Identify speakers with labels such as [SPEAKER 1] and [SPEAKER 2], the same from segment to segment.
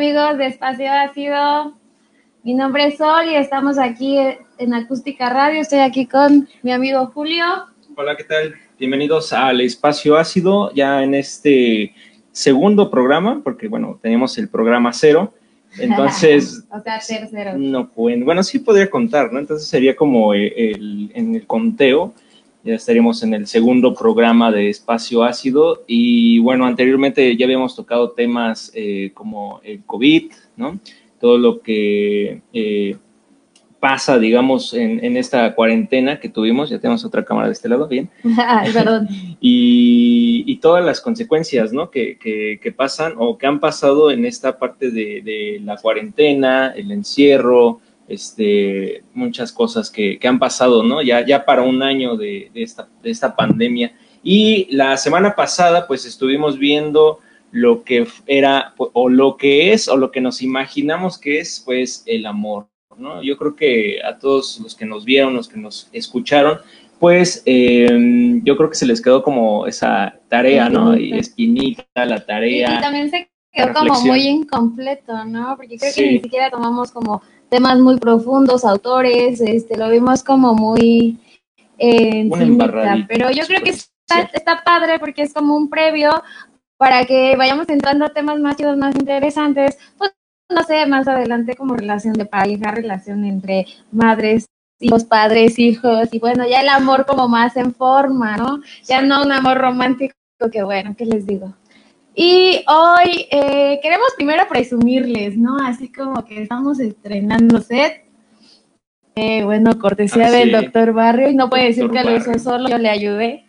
[SPEAKER 1] Amigos de Espacio Ácido, mi nombre es Sol y estamos aquí en Acústica Radio. Estoy aquí con mi amigo Julio.
[SPEAKER 2] Hola, ¿qué tal? Bienvenidos al Espacio Ácido, ya en este segundo programa, porque bueno, tenemos el programa cero. Entonces,
[SPEAKER 1] o sea, tercero.
[SPEAKER 2] No pueden, bueno, sí podría contar, ¿no? Entonces sería como el, en el conteo, ya estaríamos en el segundo programa de Espacio Ácido y bueno, anteriormente ya habíamos tocado temas eh, como el COVID, ¿no? Todo lo que eh, pasa, digamos, en, esta cuarentena que tuvimos, ya tenemos otra cámara de este lado, bien.
[SPEAKER 1] Perdón.
[SPEAKER 2] y, todas las consecuencias, ¿no? Que, que, pasan o que han pasado en esta parte de, de la cuarentena, el encierro, este, muchas cosas que, han pasado, ¿no? Ya, ya para un año de, esta, de esta pandemia. Y la semana pasada, pues estuvimos viendo lo que era, o lo que es, o lo que nos imaginamos que es, pues, el amor, ¿no? Yo creo que a todos los que nos vieron, los que nos escucharon, pues em, yo creo que se les quedó como esa tarea, ¿no? Y espinita, la tarea.
[SPEAKER 1] Y, también se quedó como muy incompleto, ¿no? Porque creo que ni siquiera tomamos como temas muy profundos, autores, este, lo vimos como muy
[SPEAKER 2] eh,
[SPEAKER 1] pero yo creo que está, está, padre porque es como un previo para que vayamos entrando a temas más chidos, más interesantes, pues no sé, más adelante como relación de pareja, relación entre madres, hijos, padres, hijos, y bueno, ya el amor como más en forma, ¿no? Ya no un amor romántico, que bueno, ¿qué les digo? Y hoy eh, queremos primero presumirles, ¿no? Así como que estamos estrenando set. Eh, bueno, cortesía ah, del doctor Barrio, y no puede decir que lo hizo solo, yo le ayudé.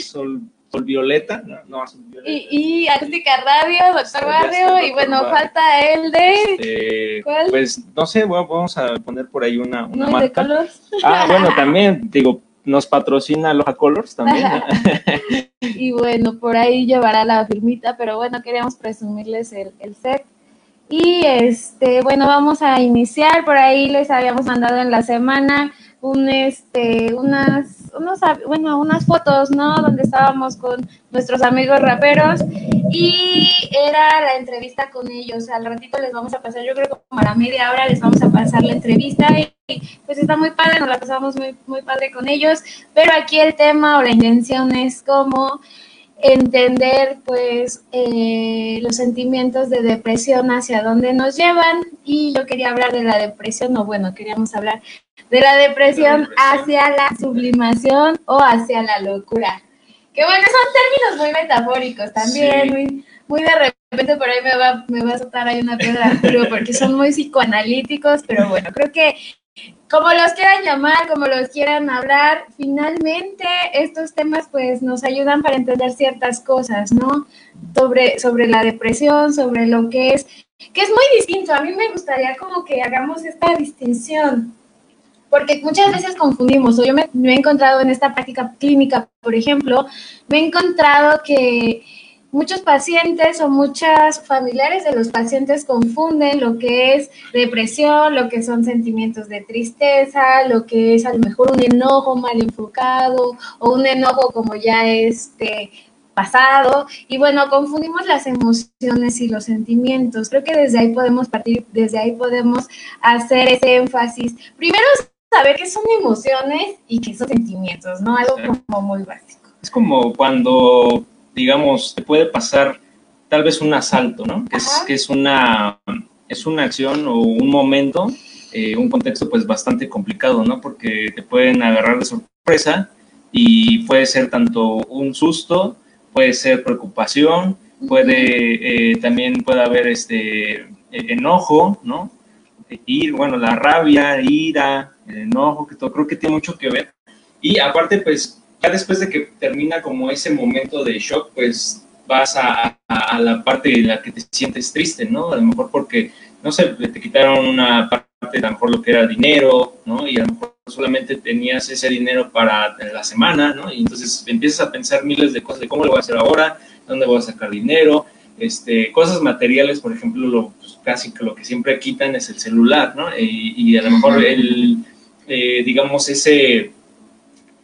[SPEAKER 2] Sol, Violeta, no, no
[SPEAKER 1] Violeta. Y, y Acústica Radio, doctor Barrio, y bueno, falta el de...
[SPEAKER 2] Este, ¿Cuál? Pues no sé, vamos a poner por ahí una, una marca.
[SPEAKER 1] De colors?
[SPEAKER 2] Ah, bueno, también, digo, nos patrocina Loja Colors también.
[SPEAKER 1] y bueno, por ahí llevará la firmita, pero bueno, queríamos presumirles el, el set. Y este, bueno, vamos a iniciar. Por ahí les habíamos mandado en la semana un este, unas, unos, bueno, unas fotos, ¿no? Donde estábamos con nuestros amigos raperos y era la entrevista con ellos. Al ratito les vamos a pasar, yo creo que como a la media hora les vamos a pasar la entrevista y pues está muy padre, nos la pasamos muy, muy padre con ellos, pero aquí el tema o la intención es como entender pues eh, los sentimientos de depresión hacia dónde nos llevan. Y yo quería hablar de la depresión o bueno queríamos hablar de la depresión, hacia la sublimación o hacia la locura. Que bueno son términos muy metafóricos también muy muy de repente por ahí me va me va a soltar ahí una piedra porque son muy psicoanalíticos pero bueno creo que como los quieran llamar, como los quieran hablar, finalmente estos temas pues nos ayudan para entender ciertas cosas, ¿no? Sobre, sobre la depresión, sobre lo que es, que es muy distinto. A mí me gustaría como que hagamos esta distinción, porque muchas veces confundimos, yo me he encontrado en esta práctica clínica, por ejemplo, me he encontrado que muchos pacientes o muchas familiares de los pacientes confunden lo que es depresión, lo que son sentimientos de tristeza, lo que es a lo mejor un enojo mal enfocado o un enojo como ya este pasado y bueno, confundimos las emociones y los sentimientos. Creo que desde ahí podemos partir, desde ahí podemos hacer ese énfasis. Primero saber qué son emociones y qué son sentimientos, ¿no? Algo como muy básico.
[SPEAKER 2] Es como cuando digamos, te puede pasar tal vez un asalto, ¿no? Que es, que es, una, es una acción o un momento, eh, un contexto pues bastante complicado, ¿no? Porque te pueden agarrar de sorpresa y puede ser tanto un susto, puede ser preocupación, puede eh, también puede haber este e-, enojo, ¿no? Y bueno, la rabia, ira, el enojo, que todo, creo que tiene mucho que ver. Y aparte, pues ya después de que termina como ese momento de shock, pues vas a, a, la parte en la que te sientes triste, ¿no? A lo mejor porque, no sé, te quitaron una parte, a lo mejor lo que era dinero, ¿no? Y a lo mejor solamente tenías ese dinero para la semana, ¿no? Y entonces empiezas a pensar miles de cosas de cómo lo voy a hacer ahora, dónde voy a sacar dinero, este, cosas materiales, por ejemplo, lo, pues, casi que lo que siempre quitan es el celular, ¿no? Y, a lo mejor el, eh, digamos, ese,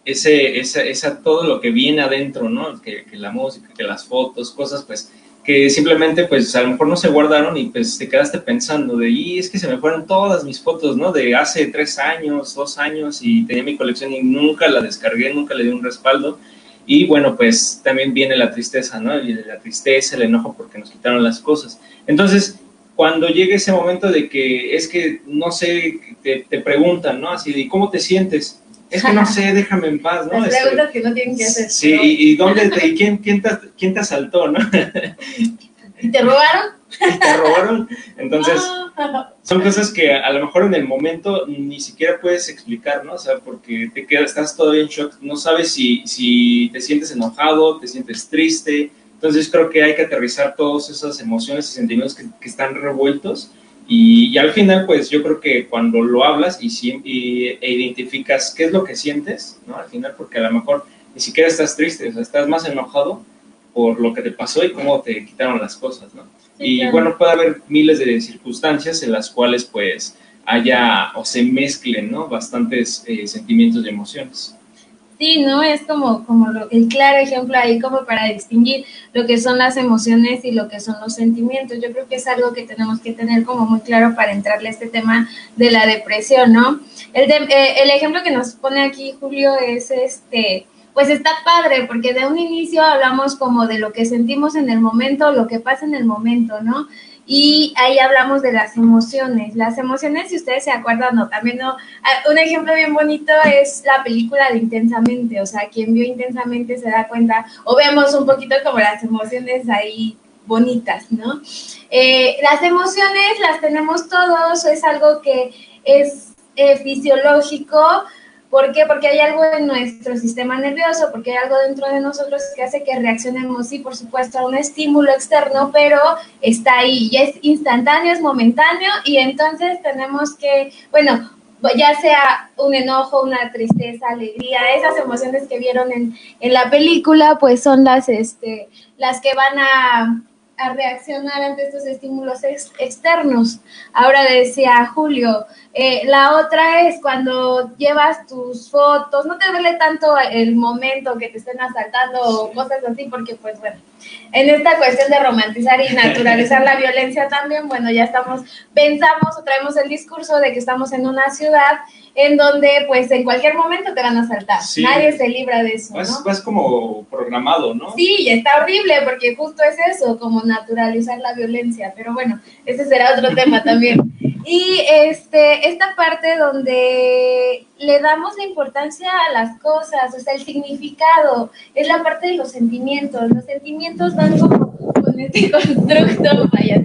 [SPEAKER 2] ese, esa, esa, todo lo que viene adentro, ¿no? Que, la música, que las fotos, cosas, pues, que simplemente, pues, a lo mejor no se guardaron y, pues, te quedaste pensando de, y es que se me fueron todas mis fotos, ¿no? De hace tres años, dos años y tenía mi colección y nunca la descargué, nunca le di un respaldo. Y bueno, pues también viene la tristeza, ¿no? Y la tristeza, el enojo porque nos quitaron las cosas. Entonces, cuando llegue ese momento de que es que, no sé, te, te preguntan, ¿no? Así de, ¿cómo te sientes? Es que no sé, déjame en paz, ¿no?
[SPEAKER 1] Las este, preguntas que no tienen que hacer.
[SPEAKER 2] Sí, y, dónde y quién, quién, te, quién te asaltó, ¿no?
[SPEAKER 1] ¿Y te robaron?
[SPEAKER 2] te robaron. Entonces, son cosas que a lo mejor en el momento ni siquiera puedes explicar, ¿no? O sea, porque te quedas, estás todavía en shock, no sabes si, si te sientes enojado, te sientes triste. Entonces, creo que hay que aterrizar todas esas emociones y sentimientos que, que están revueltos. Y, y, al final, pues yo creo que cuando lo hablas y, y, e identificas qué es lo que sientes, ¿no? Al final, porque a lo mejor ni siquiera estás triste, o sea, estás más enojado por lo que te pasó y cómo te quitaron las cosas, ¿no? y bueno, puede haber miles de circunstancias en las cuales pues haya o se mezclen, ¿no? Bastantes eh, sentimientos y emociones.
[SPEAKER 1] Sí, ¿no? Es como, como el claro ejemplo ahí como para distinguir lo que son las emociones y lo que son los sentimientos. Yo creo que es algo que tenemos que tener como muy claro para entrarle a este tema de la depresión, ¿no? El, eh, el ejemplo que nos pone aquí Julio es este, pues está padre, porque de un inicio hablamos como de lo que sentimos en el momento, lo que pasa en el momento, ¿no? Y ahí hablamos de las emociones. Las emociones, si ustedes se acuerdan, no, también no. Ah, un ejemplo bien bonito es la película de Intensamente. O sea, quien vio Intensamente se da cuenta, o vemos un poquito como las emociones ahí bonitas, ¿no? Eh, las emociones las tenemos todos, es algo que es eh, fisiológico, ¿Por qué? Porque hay algo en nuestro sistema nervioso, porque hay algo dentro de nosotros que hace que reaccionemos, sí, por supuesto, a un estímulo externo, pero está ahí, ya es instantáneo, es momentáneo, y entonces tenemos que, bueno, ya sea un enojo, una tristeza, alegría, esas emociones que vieron en, en la película, pues son las, este, las que van a a reaccionar ante estos estímulos externos. Ahora decía Julio, eh, la otra es cuando llevas tus fotos, no te duele tanto el momento que te estén asaltando o cosas así, porque pues bueno, en esta cuestión de romantizar y naturalizar la violencia también, bueno, ya estamos, pensamos o traemos el discurso de que estamos en una ciudad en donde pues en cualquier momento te van a saltar. Nadie se libra de eso.
[SPEAKER 2] ¿no? Vas como programado, ¿no?
[SPEAKER 1] Sí, está horrible porque justo es eso, como naturalizar la violencia. Pero bueno, ese será otro tema también. Y este, esta parte donde le damos la importancia a las cosas, o sea, el significado, es la parte de los sentimientos. Los sentimientos van como con este constructo, vaya,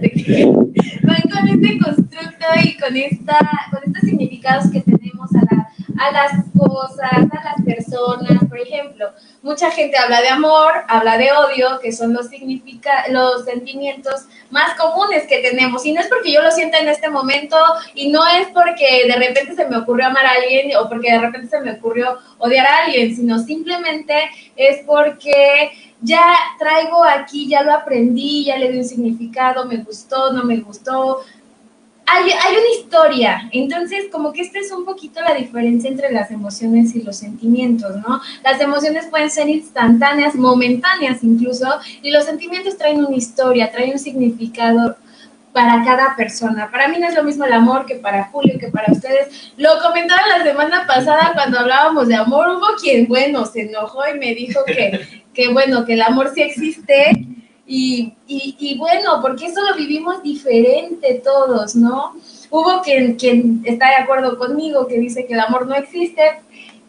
[SPEAKER 1] van con este constructo y con, esta, con estos significados que tenemos a, la, a las cosas, a las personas. Por ejemplo, mucha gente habla de amor, habla de odio, que son los, significa, los sentimientos más comunes que tenemos. Y no es porque yo lo sienta en este momento y no es porque de repente se me ocurrió amar a alguien o porque de repente se me ocurrió odiar a alguien, sino simplemente es porque ya traigo aquí, ya lo aprendí, ya le di un significado, me gustó, no me gustó. Hay, hay, una historia, entonces como que esta es un poquito la diferencia entre las emociones y los sentimientos, ¿no? Las emociones pueden ser instantáneas, momentáneas incluso, y los sentimientos traen una historia, traen un significado para cada persona. Para mí no es lo mismo el amor que para Julio, que para ustedes. Lo comentaba la semana pasada cuando hablábamos de amor, hubo quien, bueno, se enojó y me dijo que, que bueno, que el amor sí existe y, y, bueno, porque eso lo vivimos diferente todos, ¿no? Hubo quien, quien está de acuerdo conmigo, que dice que el amor no existe,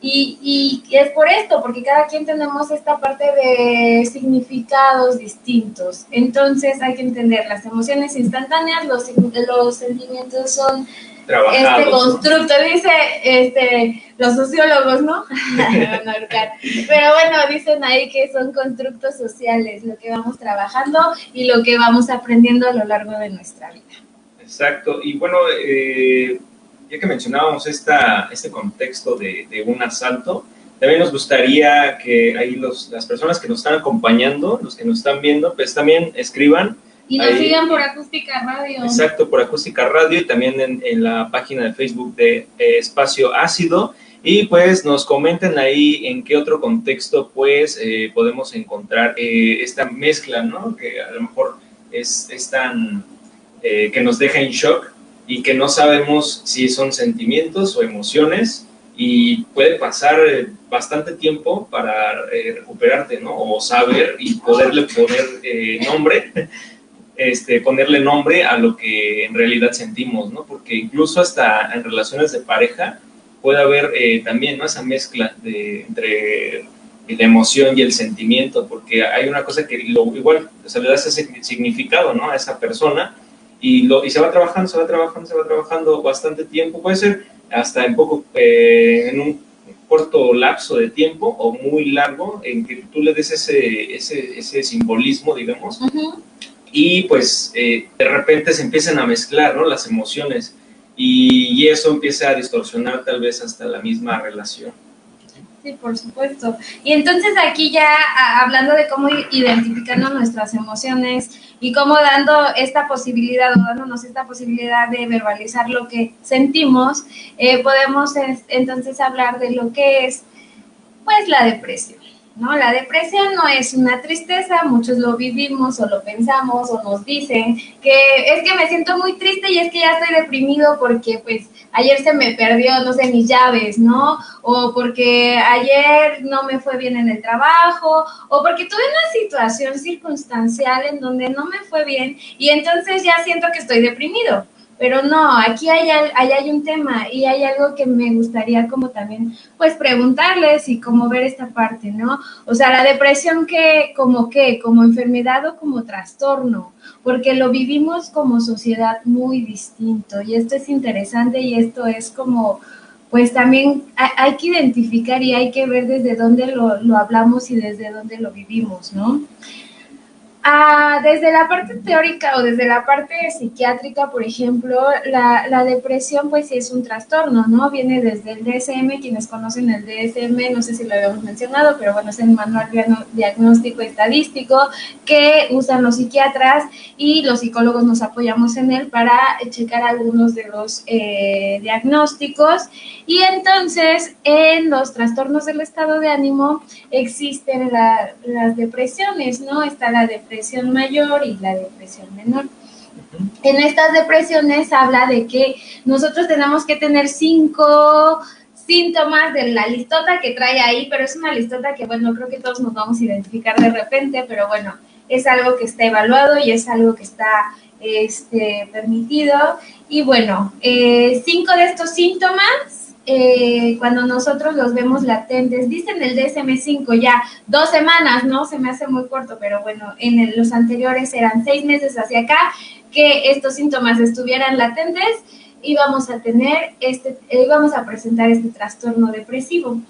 [SPEAKER 1] y, y, es por esto, porque cada quien tenemos esta parte de significados distintos. Entonces hay que entender las emociones instantáneas, los, los sentimientos son
[SPEAKER 2] Trabajados,
[SPEAKER 1] este constructo, dice este, los sociólogos, ¿no? Pero bueno, dicen ahí que son constructos sociales, lo que vamos trabajando y lo que vamos aprendiendo a lo largo de nuestra vida.
[SPEAKER 2] Exacto, y bueno, eh, ya que mencionábamos esta, este contexto de, de un asalto, también nos gustaría que ahí los, las personas que nos están acompañando, los que nos están viendo, pues también escriban
[SPEAKER 1] Y nos
[SPEAKER 2] Ahí.
[SPEAKER 1] sigan por Acústica Radio.
[SPEAKER 2] Exacto, por Acústica Radio y también en, en la página de Facebook de eh, Espacio Ácido. Y pues nos comenten ahí en qué otro contexto pues eh, podemos encontrar eh, esta mezcla, ¿no? Que a lo mejor es, es tan... eh, que nos deja en shock y que no sabemos si son sentimientos o emociones y puede pasar eh, bastante tiempo para eh, recuperarte, ¿no? O saber y poderle poner eh, nombre este, ponerle nombre a lo que en realidad sentimos, ¿no? Porque incluso hasta en relaciones de pareja puede haber eh, también ¿no? esa mezcla de, entre la emoción y el sentimiento, porque hay una cosa que lo, igual se le da ese significado ¿no? a esa persona y, lo, y se va trabajando, se va trabajando, se va trabajando bastante tiempo, puede ser hasta en poco, eh, en un corto lapso de tiempo o muy largo, en que tú le des ese, ese, ese simbolismo, digamos. Y pues eh, de repente se empiezan a mezclar ¿no? las emociones y, eso empieza a distorsionar tal vez hasta la misma relación.
[SPEAKER 1] Sí, por supuesto. Y entonces aquí ya hablando de cómo identificando nuestras emociones y cómo dando esta posibilidad o dándonos esta posibilidad de verbalizar lo que sentimos, eh, podemos es- entonces hablar de lo que es pues la depresión. ¿No? La depresión no es una tristeza, muchos lo vivimos o lo pensamos o nos dicen que es que me siento muy triste y es que ya estoy deprimido porque pues ayer se me perdió, no sé, mis llaves, ¿no? O porque ayer no me fue bien en el trabajo, o porque tuve una situación circunstancial en donde no me fue bien y entonces ya siento que estoy deprimido. Pero no, aquí hay, hay un tema y hay algo que me gustaría como también pues preguntarles y como ver esta parte, ¿no? O sea, la depresión que como qué, como enfermedad o como trastorno, porque lo vivimos como sociedad muy distinto y esto es interesante y esto es como pues también hay que identificar y hay que ver desde dónde lo, lo hablamos y desde dónde lo vivimos, ¿no? Ah, desde la parte teórica o desde la parte psiquiátrica, por ejemplo, la, depresión pues sí es un trastorno, ¿no? Viene desde el DSM, quienes conocen el DSM, no sé si lo habíamos mencionado, pero bueno, es el manual diagnóstico estadístico que usan los psiquiatras y los psicólogos nos apoyamos en él para checar algunos de los eh, diagnósticos. Y entonces, en los trastornos del estado de ánimo existen la- las depresiones, ¿no? Está la depresión mayor y la depresión menor. En estas depresiones habla de que nosotros tenemos que tener cinco síntomas de la listota que trae ahí, pero es una listota que, bueno, creo que todos nos vamos a identificar de repente, pero bueno, es algo que está evaluado y es algo que está este, permitido. Y bueno, eh, cinco de estos síntomas, eh, cuando nosotros los vemos latentes, dicen el DSM-5 ya dos semanas, ¿no? Se me hace muy corto, pero bueno, en el- los anteriores eran seis meses hacia acá que estos síntomas estuvieran latentes íbamos a tener este, eh, íbamos a presentar este trastorno depresivo.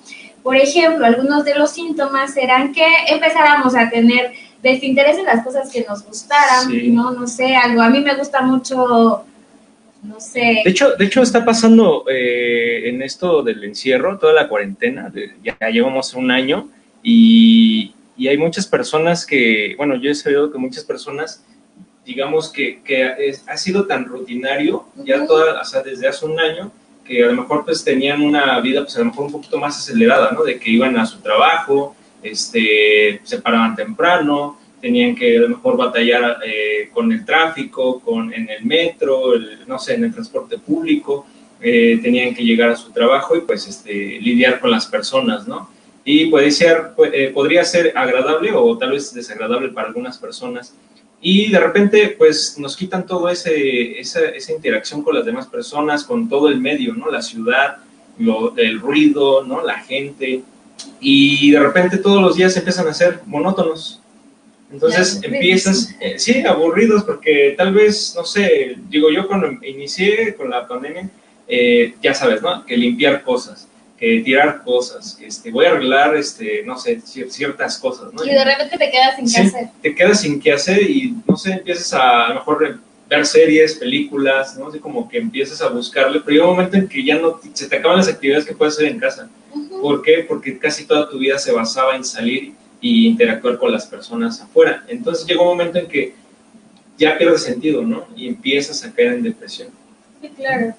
[SPEAKER 1] Por ejemplo, algunos de los síntomas eran que empezáramos a tener desinterés en las cosas que nos gustaran,
[SPEAKER 2] Sí.
[SPEAKER 1] ¿no? No sé, algo. A mí me gusta mucho, no sé.
[SPEAKER 2] De hecho, de hecho está pasando eh, en esto del encierro, toda la cuarentena, de- ya llevamos un año y, y hay muchas personas que, bueno, yo he sabido que muchas personas, digamos que, que es- ha sido tan rutinario, ya toda, o sea, desde hace un año, que a lo mejor pues tenían una vida pues a lo mejor un poquito más acelerada, ¿no? De que iban a su trabajo, este, se paraban temprano, tenían que a lo mejor batallar eh, con el tráfico, con, en el metro, el- no sé, en el transporte público, eh, tenían que llegar a su trabajo y pues este, lidiar con las personas, ¿no? Y puede ser, eh, podría ser agradable o tal vez desagradable para algunas personas. Y de repente, pues nos quitan ese, esa, esa interacción con las demás personas, con todo el medio, ¿no? La ciudad, lo, el ruido, ¿no? La gente. Y de repente todos los días empiezan a ser monótonos. Entonces empiezas, eh, sí, aburridos, porque tal vez, no sé, digo yo cuando inicié con la pandemia, eh, ya sabes, ¿no? Que limpiar cosas, que tirar cosas, que este, voy a arreglar, este, no sé, ciertas cosas, ¿no?
[SPEAKER 1] Y de repente te quedas sin qué hacer.
[SPEAKER 2] Te quedas sin qué hacer y, no sé, empiezas a, a lo mejor ver series, películas, ¿no? Así como que empiezas a buscarle, pero hay un momento en que ya no, se te acaban las actividades que puedes hacer en casa. ¿Por qué? Porque casi toda tu vida se basaba en salir y interactuar con las personas afuera. Entonces llega un momento en que ya pierde sentido, ¿no? Y empiezas a caer en depresión.
[SPEAKER 1] Sí, claro.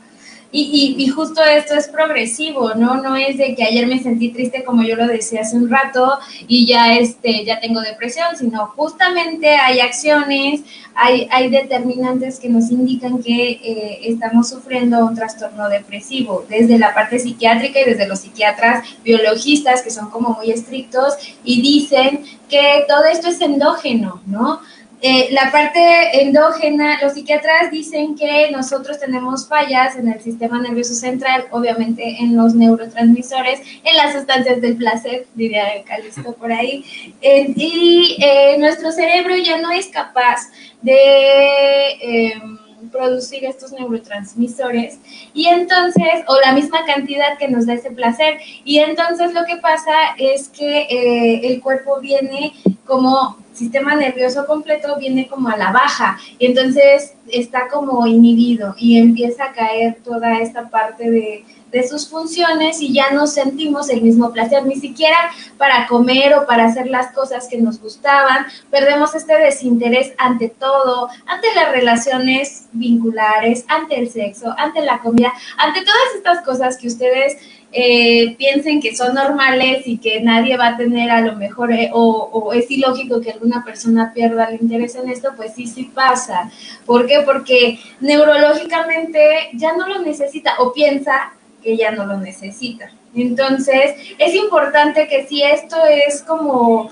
[SPEAKER 1] Y, y, justo esto es progresivo, ¿no? No es de que ayer me sentí triste como yo lo decía hace un rato y ya, este, ya tengo depresión, sino justamente hay acciones, hay, hay determinantes que nos indican que eh, estamos sufriendo un trastorno depresivo, desde la parte psiquiátrica y desde los psiquiatras biologistas que son como muy estrictos y dicen que todo esto es endógeno, ¿no? Eh, la parte endógena, los psiquiatras dicen que nosotros tenemos fallas en el sistema nervioso central, obviamente en los neurotransmisores, en las sustancias del placer, diría Calisto por ahí, y eh, nuestro cerebro ya no es capaz de em, producir estos neurotransmisores y entonces, o la misma cantidad que nos da ese placer, y entonces lo que pasa es que eh, el cuerpo viene como sistema nervioso completo viene como a la baja. Y entonces está como inhibido y empieza a caer toda esta parte de, de sus funciones y ya no sentimos el mismo placer, ni siquiera para comer o para hacer las cosas que nos gustaban. Perdemos este desinterés ante todo, ante las relaciones vinculares, ante el sexo, ante la comida, ante todas estas cosas que ustedes eh, piensen que son normales y que nadie va a tener a lo mejor eh, o, o, es ilógico que alguna persona pierda el interés en esto, pues sí, sí pasa. ¿Por qué? Porque neurológicamente ya no lo necesita o piensa que ya no lo necesita. Entonces, es importante que si esto es como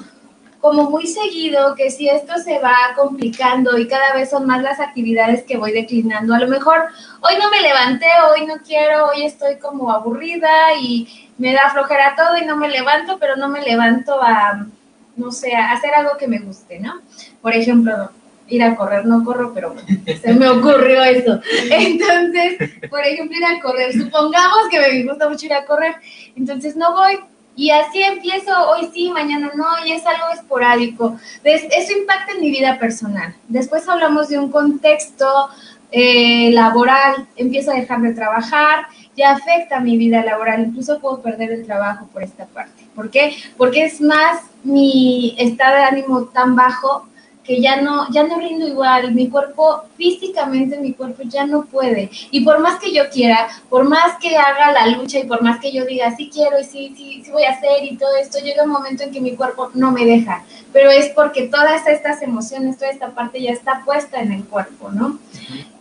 [SPEAKER 1] como muy seguido que si esto se va complicando y cada vez son más las actividades que voy declinando, a lo mejor hoy no me levanté, hoy no quiero, hoy estoy como aburrida y me da flojera todo y no me levanto, pero no me levanto a, no sé, a hacer algo que me guste, ¿no? Por ejemplo, ir a correr, no corro, pero se me ocurrió eso. Entonces, por ejemplo, ir a correr, supongamos que me gusta mucho ir a correr, entonces no voy, y así empiezo, hoy sí, mañana no, y es algo esporádico. Eso impacta en mi vida personal. Después hablamos de un contexto eh, laboral, empiezo a dejar de trabajar, ya afecta mi vida laboral, incluso puedo perder el trabajo por esta parte. ¿Por qué? Porque es más mi estado de ánimo tan bajo que ya no, ya no rindo igual, mi cuerpo, físicamente mi cuerpo ya no puede. Y por más que yo quiera, por más que haga la lucha y por más que yo diga, sí quiero y sí, sí, sí voy a hacer y todo esto, llega un momento en que mi cuerpo no me deja. Pero es porque todas estas emociones, toda esta parte ya está puesta en el cuerpo, ¿no?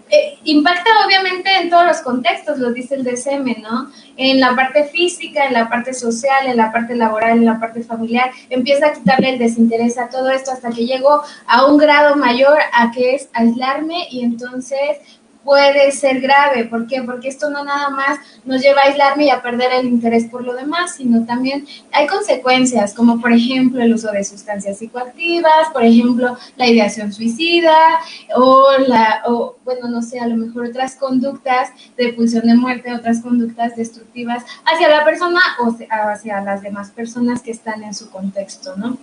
[SPEAKER 1] Eh, impacta obviamente en todos los contextos, lo dice el DCM, ¿no? En la parte física, en la parte social, en la parte laboral, en la parte familiar, empieza a quitarle el desinterés a todo esto hasta que llegó a un grado mayor a que es aislarme y entonces puede ser grave. ¿Por qué? Porque esto no nada más nos lleva a aislarme y a perder el interés por lo demás, sino también hay consecuencias, como por ejemplo el uso de sustancias psicoactivas, por ejemplo la ideación suicida o la, o, bueno, no sé, a lo mejor otras conductas de pulsión de muerte, otras conductas destructivas hacia la persona o hacia las demás personas que están en su contexto, ¿no?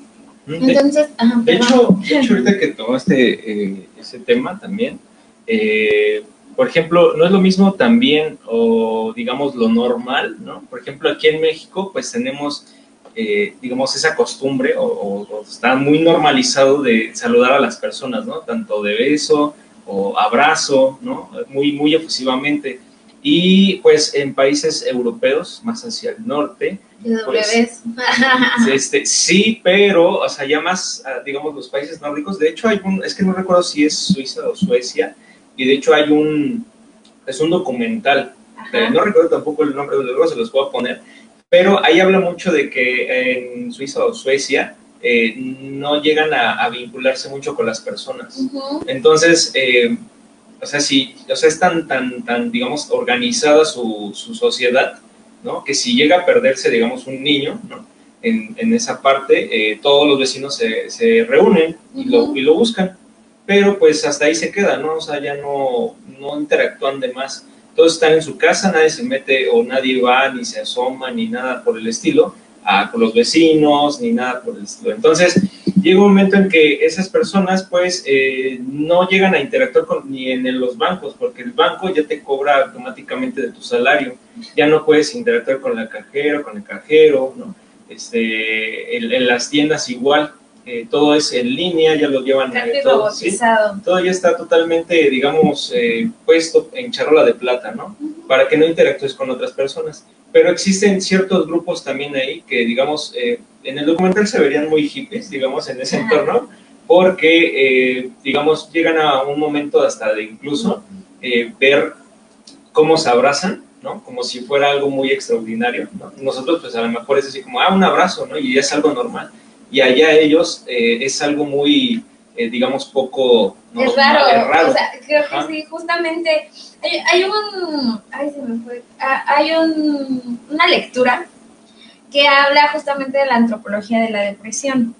[SPEAKER 2] Entonces, de, hecho, de hecho, ahorita que tomaste eh, ese tema también, eh, por ejemplo, no es lo mismo también, o digamos lo normal, ¿no? Por ejemplo, aquí en México, pues tenemos, eh, digamos, esa costumbre, o, está muy normalizado de saludar a las personas, ¿no? Tanto de beso o abrazo, ¿no? Muy, muy efusivamente. Y pues en países europeos, más hacia el norte, pues, este, sí, pero, o sea, ya más, ah, digamos, los países nórdicos, de hecho hay un, es que no recuerdo si es Suiza o Suecia, y de hecho hay un, es un documental, no recuerdo tampoco el nombre, luego se los puedo poner, pero ahí habla mucho de que en Suiza o Suecia eh, no llegan a, vincularse mucho con las personas. Entonces, eh, o sea, si, o sea, es tan, tan, tan, digamos, organizada su, su, sociedad, ¿no? Que si llega a perderse, digamos, un niño, ¿no? En, en esa parte, eh, todos los vecinos se, se reúnen y, lo, y lo buscan pero pues hasta ahí se queda, ¿no? O sea, ya no, no interactúan de más. Todos están en su casa, nadie se mete o nadie va ni se asoma ni nada por el estilo, a, con los vecinos ni nada por el estilo. Entonces, llega un momento en que esas personas pues eh, no llegan a interactuar con, ni en los bancos, porque el banco ya te cobra automáticamente de tu salario, ya no puedes interactuar con la cajera, con el cajero, ¿no? Este, en, las tiendas igual, eh, todo es en línea, ya lo llevan
[SPEAKER 1] eh, todo,
[SPEAKER 2] todo ya está totalmente, digamos, puesto en charola de plata, ¿no? Para que no interactúes con otras personas. Pero existen ciertos grupos también ahí que, digamos, en el documental se verían muy hippies, digamos, en ese entorno, porque, eh, digamos, llegan a un momento hasta de incluso eh, ver cómo se abrazan, ¿no? Como si fuera algo muy extraordinario, ¿no? Nosotros, pues, a lo mejor es así como, ah, un abrazo, ¿no? Y es algo normal. Y allá ellos eh, es algo muy, digamos, poco...
[SPEAKER 1] Es, raro. o sea, creo que sí, justamente hay, hay, un... Ay, se me fue. Hay un, una lectura que habla justamente de la antropología de la depresión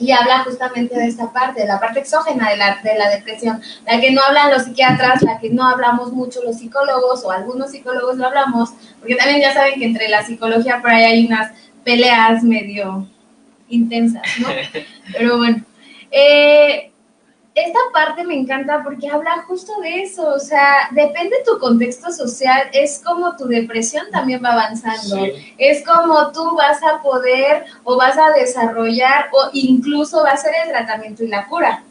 [SPEAKER 1] y habla justamente de esta parte, de la parte exógena de la, de la depresión, la que no hablan los psiquiatras, la que no hablamos mucho los psicólogos o algunos psicólogos lo hablamos, porque también ya saben que entre la psicología por ahí hay unas peleas medio intensas, ¿no? Pero bueno, eh, esta parte me encanta porque habla justo de eso, o sea, depende de tu contexto social, es como tu depresión también va avanzando, es como tú vas a poder o vas a desarrollar o incluso va a ser el tratamiento y la cura.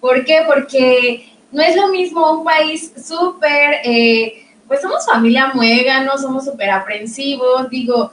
[SPEAKER 1] ¿Por qué? Porque no es lo mismo un país súper, eh, pues somos familia muégano, somos súper aprensivos, digo,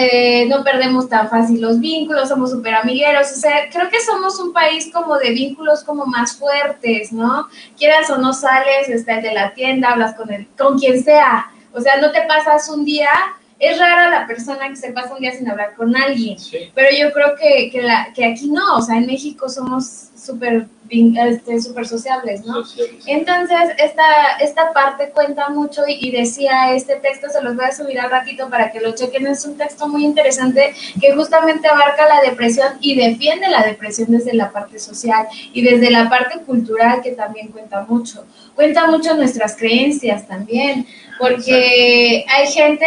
[SPEAKER 1] eh, no perdemos tan fácil los vínculos, somos súper amigueros, o sea, creo que somos un país como de vínculos como más fuertes, ¿no? Quieras o no sales, estás de la tienda, hablas con, el, con quien sea, o sea, no te pasas un día, es rara la persona que se pasa un día sin hablar con alguien, pero yo creo que, que, la, que aquí no, o sea, en México somos súper este, super sociables, ¿no? Entonces, esta, esta parte cuenta mucho y, decía, este texto se los voy a subir al ratito para que lo chequen, es un texto muy interesante que justamente abarca la depresión y defiende la depresión desde la parte social y desde la parte cultural que también cuenta mucho. Cuenta mucho nuestras creencias también, porque hay gente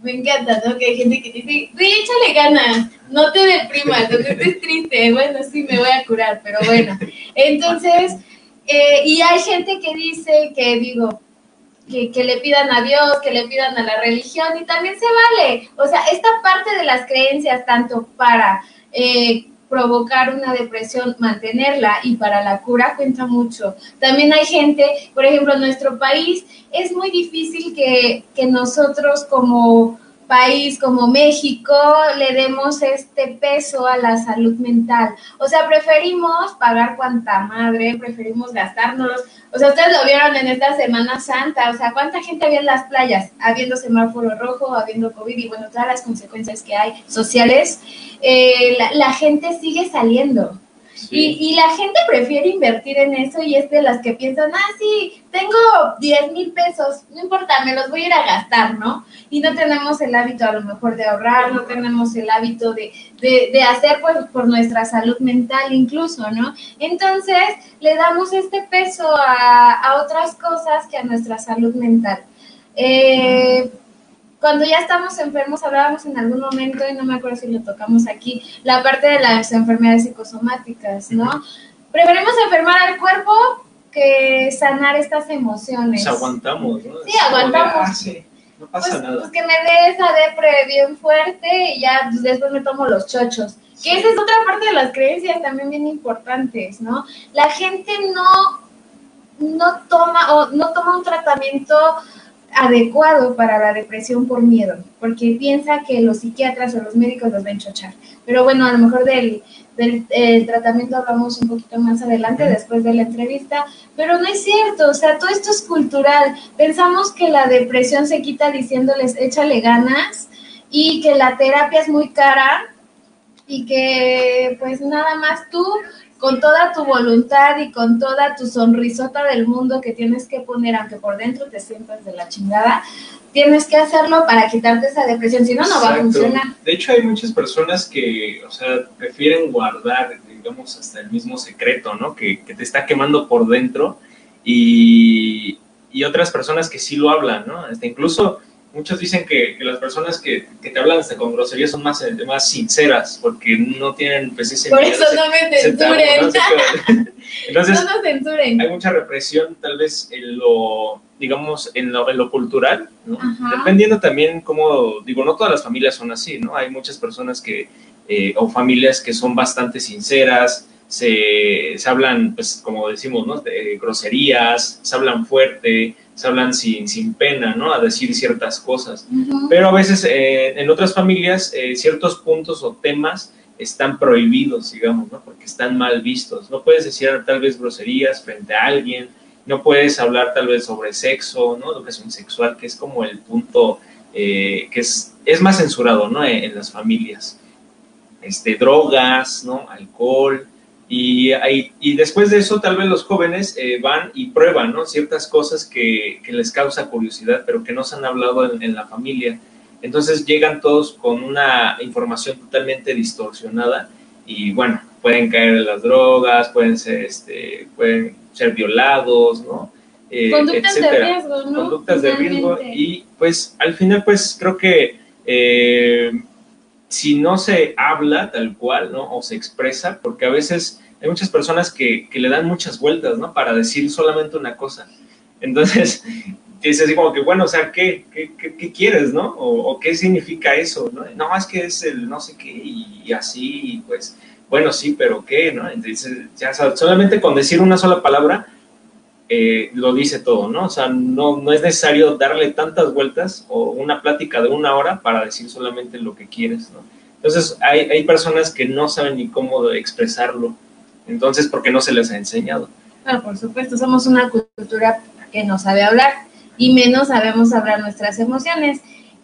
[SPEAKER 1] me encanta, ¿no? Que hay gente que dice, güey, échale ganas, no te deprimas, no te estés triste. Bueno, sí, me voy a curar, pero bueno. Entonces, eh, y hay gente que dice que, digo, que, que, le pidan a Dios, que le pidan a la religión, y también se vale. O sea, esta parte de las creencias, tanto para eh, provocar una depresión, mantenerla y para la cura cuenta mucho. También hay gente, por ejemplo, en nuestro país es muy difícil que, que nosotros como país como México le demos este peso a la salud mental. O sea, preferimos pagar cuanta madre, preferimos gastárnoslos. O sea, ustedes lo vieron en esta Semana Santa, o sea, cuánta gente había en las playas, habiendo semáforo rojo, habiendo COVID y bueno, todas las consecuencias que hay sociales, eh, la gente sigue saliendo. Y, la gente prefiere invertir en eso y es de las que piensan, ah, sí, tengo 10 mil pesos, no importa, me los voy a ir a gastar, ¿no? Y no tenemos el hábito a lo mejor de ahorrar, no tenemos el hábito de, de, hacer pues, por nuestra salud mental incluso, ¿no? Entonces le damos este peso a, a otras cosas que a nuestra salud mental. Eh, cuando ya estamos enfermos, hablábamos en algún momento, y no me acuerdo si lo tocamos aquí, la parte de las enfermedades psicosomáticas, ¿no? Preferimos enfermar al cuerpo que sanar estas emociones.
[SPEAKER 2] Pues aguantamos, ¿no?
[SPEAKER 1] Sí, aguantamos.
[SPEAKER 2] Ah, sí. No pasa
[SPEAKER 1] pues,
[SPEAKER 2] nada.
[SPEAKER 1] Pues que me dé esa depre bien fuerte y ya pues, después me tomo los chochos. Que esa es otra parte de las creencias también bien importantes, ¿no? La gente no, no toma o no toma un tratamiento adecuado para la depresión por miedo, porque piensa que los psiquiatras o los médicos los ven a chochar. Pero bueno, a lo mejor del, del tratamiento hablamos un poquito más adelante, después de la entrevista, pero no es cierto, o sea, todo esto es cultural. Pensamos que la depresión se quita diciéndoles échale ganas y que la terapia es muy cara y que pues nada más tú con toda tu voluntad y con toda tu sonrisota del mundo que tienes que poner, aunque por dentro te sientas de la chingada, tienes que hacerlo para quitarte esa depresión, si no, no va a funcionar.
[SPEAKER 2] De hecho, hay muchas personas que, o sea, prefieren guardar, digamos, hasta el mismo secreto, ¿no? Que, que te está quemando por dentro y, y otras personas que sí lo hablan, ¿no? Este, incluso muchos dicen que, que las personas que, que, te hablan hasta con grosería son más, más sinceras, porque no tienen pues ese...
[SPEAKER 1] Por eso no me censuren.
[SPEAKER 2] ¿no? Entonces,
[SPEAKER 1] no nos censuren.
[SPEAKER 2] hay mucha represión tal vez en lo, digamos, en lo, en lo cultural, ¿no? Dependiendo también cómo, digo, no todas las familias son así, ¿no? Hay muchas personas que, eh, o familias que son bastante sinceras, se, se, hablan, pues como decimos, ¿no? De groserías, se hablan fuerte, se hablan sin, sin pena, ¿no? A decir ciertas cosas. Uh -huh. Pero a veces eh, en otras familias eh, ciertos puntos o temas están prohibidos, digamos, ¿no? Porque están mal vistos. No puedes decir tal vez groserías frente a alguien, no puedes hablar tal vez sobre sexo, ¿no? Educación sexual, que es como el punto eh, que es, es más censurado, ¿no? En, en las familias. Este, drogas, ¿no? Alcohol, y, y, después de eso, tal vez los jóvenes eh, van y prueban ¿no? ciertas cosas que, que, les causa curiosidad, pero que no se han hablado en, en, la familia. Entonces llegan todos con una información totalmente distorsionada y bueno, pueden caer en las drogas, pueden ser, este, pueden ser violados, ¿no?
[SPEAKER 1] Eh, Conductas etcétera. de riesgo, ¿no?
[SPEAKER 2] Conductas de riesgo y pues al final pues creo que eh, si no se habla tal cual, ¿no? O se expresa, porque a veces hay muchas personas que, que le dan muchas vueltas, ¿no? Para decir solamente una cosa. Entonces, dices así como que, bueno, o sea, ¿qué, qué, qué, qué quieres, no? O, o, qué significa eso, ¿no? No, es que es el no sé qué y, y así, pues, bueno, sí, pero ¿qué, no? Entonces, ya solamente con decir una sola palabra, eh, lo dice todo, ¿no? O sea, no, no es necesario darle tantas vueltas o una plática de una hora para decir solamente lo que quieres, ¿no? Entonces, hay, hay personas que no saben ni cómo expresarlo, entonces, porque no se les ha enseñado.
[SPEAKER 1] Bueno, por supuesto, somos una cultura que no sabe hablar y menos sabemos hablar nuestras emociones.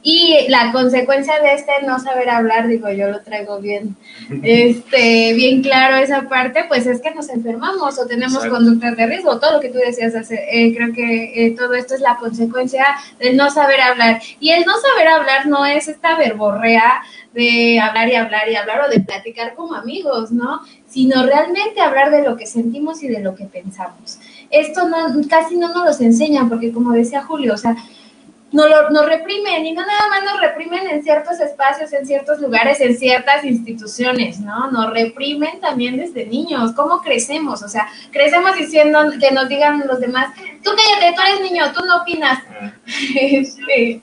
[SPEAKER 1] Y la consecuencia de este no saber hablar, digo, yo lo traigo bien, este, bien claro esa parte, pues es que nos enfermamos o tenemos Exacto. conductas de riesgo, todo lo que tú decías, hace, eh, creo que eh, todo esto es la consecuencia del no saber hablar. Y el no saber hablar no es esta verborrea de hablar y hablar y hablar o de platicar como amigos, ¿no? Sino realmente hablar de lo que sentimos y de lo que pensamos. Esto no, casi no nos los enseñan, porque como decía Julio, o sea, nos, lo, nos reprimen y no nada más nos reprimen en ciertos espacios, en ciertos lugares, en ciertas instituciones, ¿no? Nos reprimen también desde niños. ¿Cómo crecemos? O sea, crecemos diciendo que nos digan los demás, tú cállate, tú eres niño, tú no opinas. este,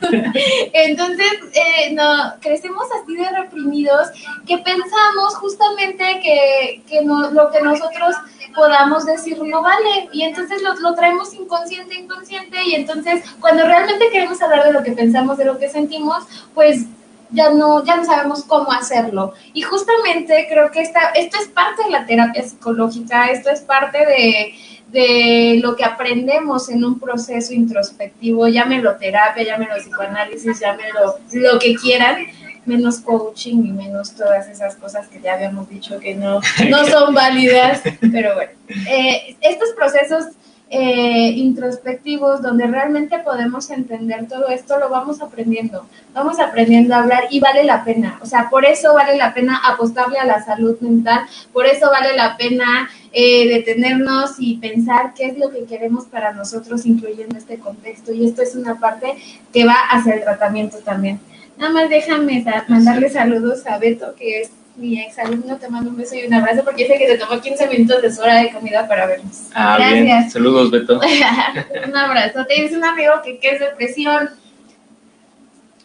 [SPEAKER 1] Entonces, eh, no, crecemos así de reprimidos que pensamos justamente que, que no, lo que nosotros podamos decir no vale y entonces lo, lo, traemos inconsciente, inconsciente y entonces cuando realmente queremos hablar de lo que pensamos, de lo que sentimos, pues ya no, ya no sabemos cómo hacerlo. Y justamente creo que esta, esto es parte de la terapia psicológica, esto es parte de, de lo que aprendemos en un proceso introspectivo, llámelo terapia, llámelo psicoanálisis, llámelo lo que quieran, menos coaching y menos todas esas cosas que ya habíamos dicho que no, no son válidas, pero bueno, eh, estos procesos eh, introspectivos donde realmente podemos entender todo esto, lo vamos aprendiendo, vamos aprendiendo a hablar y vale la pena, o sea, por eso vale la pena apostarle a la salud mental, por eso vale la pena eh, detenernos y pensar qué es lo que queremos para nosotros, incluyendo este contexto, y esto es una parte que va hacia el tratamiento también. Nada más déjame mandarle saludos a Beto, que es mi ex alumno, te mando un beso y un abrazo porque dice que se tomó 15 minutos de su hora de comida para vernos.
[SPEAKER 2] Ah, Gracias. Bien. Saludos, Beto.
[SPEAKER 1] un abrazo. Te dice un amigo que, que es depresión.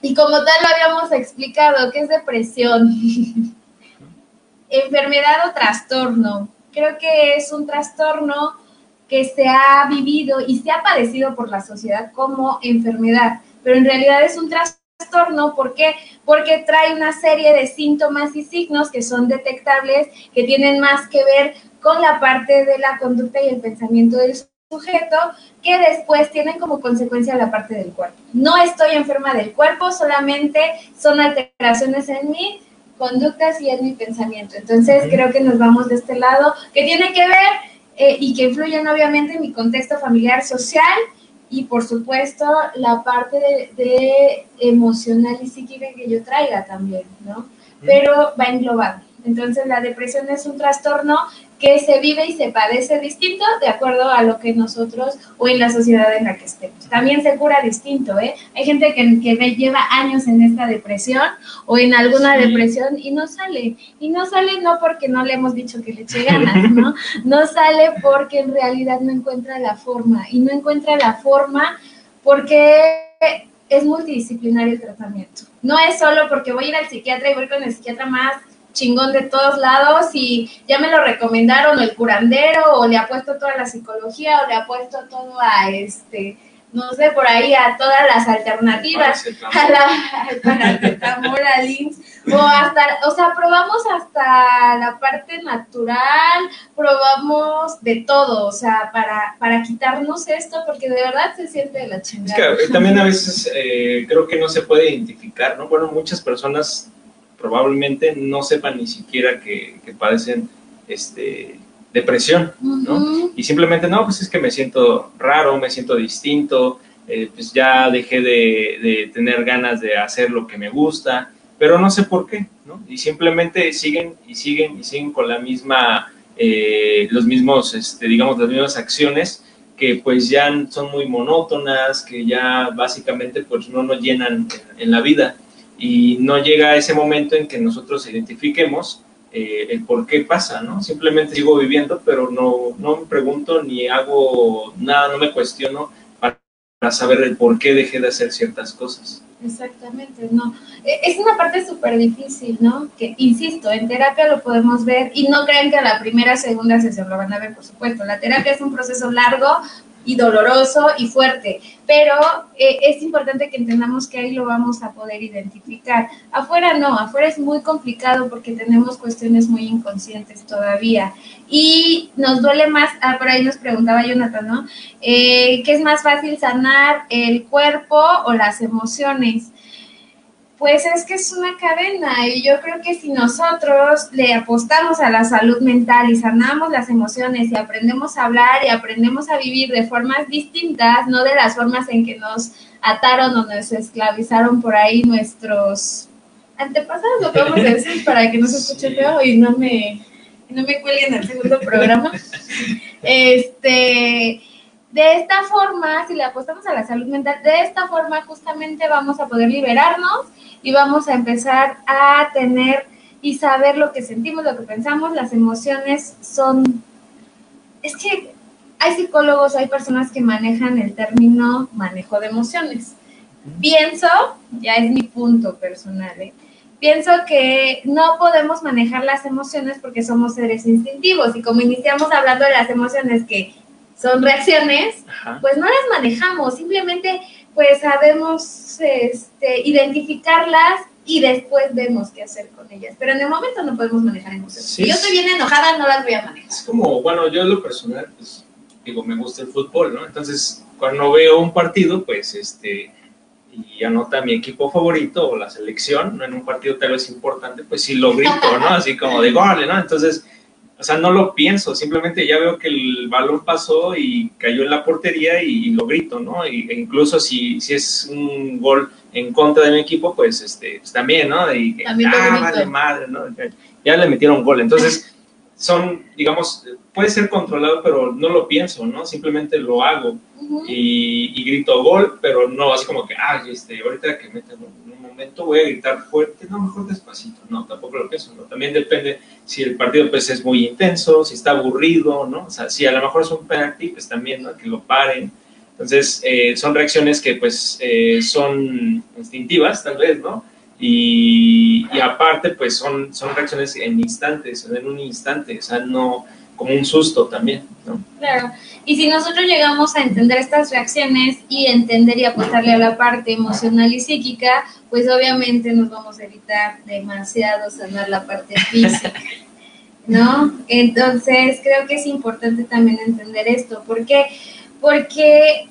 [SPEAKER 1] Y como tal lo habíamos explicado, ¿qué es depresión? Enfermedad o trastorno. Creo que es un trastorno que se ha vivido y se ha padecido por la sociedad como enfermedad, pero en realidad es un trastorno trastorno, ¿por qué? Porque trae una serie de síntomas y signos que son detectables, que tienen más que ver con la parte de la conducta y el pensamiento del sujeto, que después tienen como consecuencia la parte del cuerpo. No estoy enferma del cuerpo, solamente son alteraciones en mi conductas y en mi pensamiento. Entonces creo que nos vamos de este lado, que tiene que ver eh, y que influyen obviamente en mi contexto familiar social, y por supuesto la parte de, de, emocional y psíquica que yo traiga también, ¿no? Pero va englobado. Entonces la depresión es un trastorno que se vive y se padece distinto de acuerdo a lo que nosotros o en la sociedad en la que estemos. También se cura distinto, ¿eh? Hay gente que, que lleva años en esta depresión o en alguna depresión y no sale. Y no sale no porque no le hemos dicho que le eche ganas, ¿no? No sale porque en realidad no encuentra la forma. Y no encuentra la forma porque es multidisciplinario el tratamiento. No es solo porque voy a ir al psiquiatra y voy con el psiquiatra más chingón de todos lados y ya me lo recomendaron, el curandero, o le ha puesto toda la psicología, o le ha puesto todo a este, no sé, por ahí a todas las alternativas, a la, IMSS, o hasta, o sea, probamos hasta la parte natural, probamos de todo, o sea, para, para quitarnos esto, porque de verdad se siente de la chingada.
[SPEAKER 2] Es que también a veces eh, creo que no se puede identificar, ¿no? Bueno, muchas personas probablemente no sepan ni siquiera que, padecen este, depresión, ¿no? Y simplemente, no, pues es que me siento raro, me siento distinto, eh, pues ya dejé de, tener ganas de hacer lo que me gusta, pero no sé por qué, ¿no? Y simplemente siguen y siguen y siguen con la misma, eh, los mismos, este, digamos, las mismas acciones que pues ya son muy monótonas, que ya básicamente pues no nos llenan en la vida y no llega ese momento en que nosotros identifiquemos eh, el por qué pasa, ¿no? Simplemente sigo viviendo, pero no, no me pregunto ni hago nada, no me cuestiono para, saber el por qué dejé de hacer ciertas cosas.
[SPEAKER 1] Exactamente, no. E, es una parte súper difícil, ¿no? Que, insisto, en terapia lo podemos ver y no crean que a la primera, segunda sesión lo van a ver, por supuesto. La terapia es un proceso largo, y doloroso y fuerte, pero eh, es importante que entendamos que ahí lo vamos a poder identificar. Afuera no, afuera es muy complicado porque tenemos cuestiones muy inconscientes todavía y nos duele más, ah, por ahí nos preguntaba Jonathan, ¿no? Eh, ¿Qué es más fácil sanar, el cuerpo o las emociones? Pues es que es una cadena y yo creo que si nosotros le apostamos a la salud mental y sanamos las emociones y aprendemos a hablar y aprendemos a vivir de formas distintas, no de las formas en que nos ataron o nos esclavizaron por ahí nuestros antepasados, lo podemos decir para que no se escuche feo y no me, no me cuelguen el segundo programa. Este de esta forma, si le apostamos a la salud mental, de esta forma justamente vamos a poder liberarnos y vamos a empezar a tener y saber lo que sentimos, lo que pensamos. Las emociones son... Es que hay psicólogos, hay personas que manejan el término manejo de emociones. Pienso, ya es mi punto personal, ¿eh? pienso que no podemos manejar las emociones porque somos seres instintivos y como iniciamos hablando de las emociones que son reacciones, pues no las manejamos, simplemente pues sabemos este, identificarlas y después vemos qué hacer con ellas. Pero en el momento no podemos manejar emociones. si yo estoy bien enojada, no las voy a manejar.
[SPEAKER 2] Es como, bueno, yo en lo personal, pues digo, me gusta el fútbol, ¿no? Entonces, cuando veo un partido, pues este, y anota mi equipo favorito o la selección, ¿no? en un partido tal vez importante, pues sí lo grito, ¿no? Así como de gol, ¿no? Entonces, o sea, no lo pienso, simplemente ya veo que el balón pasó y cayó en la portería y, lo grito, ¿no? Y, e incluso si, si es un gol en contra de mi equipo, pues, este, pues también, ¿no? Y,
[SPEAKER 1] también
[SPEAKER 2] ah, vale madre, ¿no? Ya le metieron gol. Entonces, son, digamos, puede ser controlado, pero no lo pienso, ¿no? Simplemente lo hago y, grito gol, pero no así como que, ay, este, ahorita que meten un momento voy a gritar fuerte, no, mejor despacito, no, tampoco lo pienso, ¿no? También depende si el partido pues es muy intenso, si está aburrido, ¿no? O sea, si a lo mejor es un penalti, pues también, ¿no? Que lo paren. Entonces, eh, son reacciones que pues eh, son instintivas, tal vez, ¿no? Y, y, aparte, pues son, son reacciones en instantes, en un instante, o sea, no como un susto también, ¿no?
[SPEAKER 1] Claro. Y si nosotros llegamos a entender estas reacciones y entender y apostarle a la parte emocional y psíquica, pues obviamente nos vamos a evitar demasiado sanar la parte física, ¿no? Entonces creo que es importante también entender esto. ¿Por qué? Porque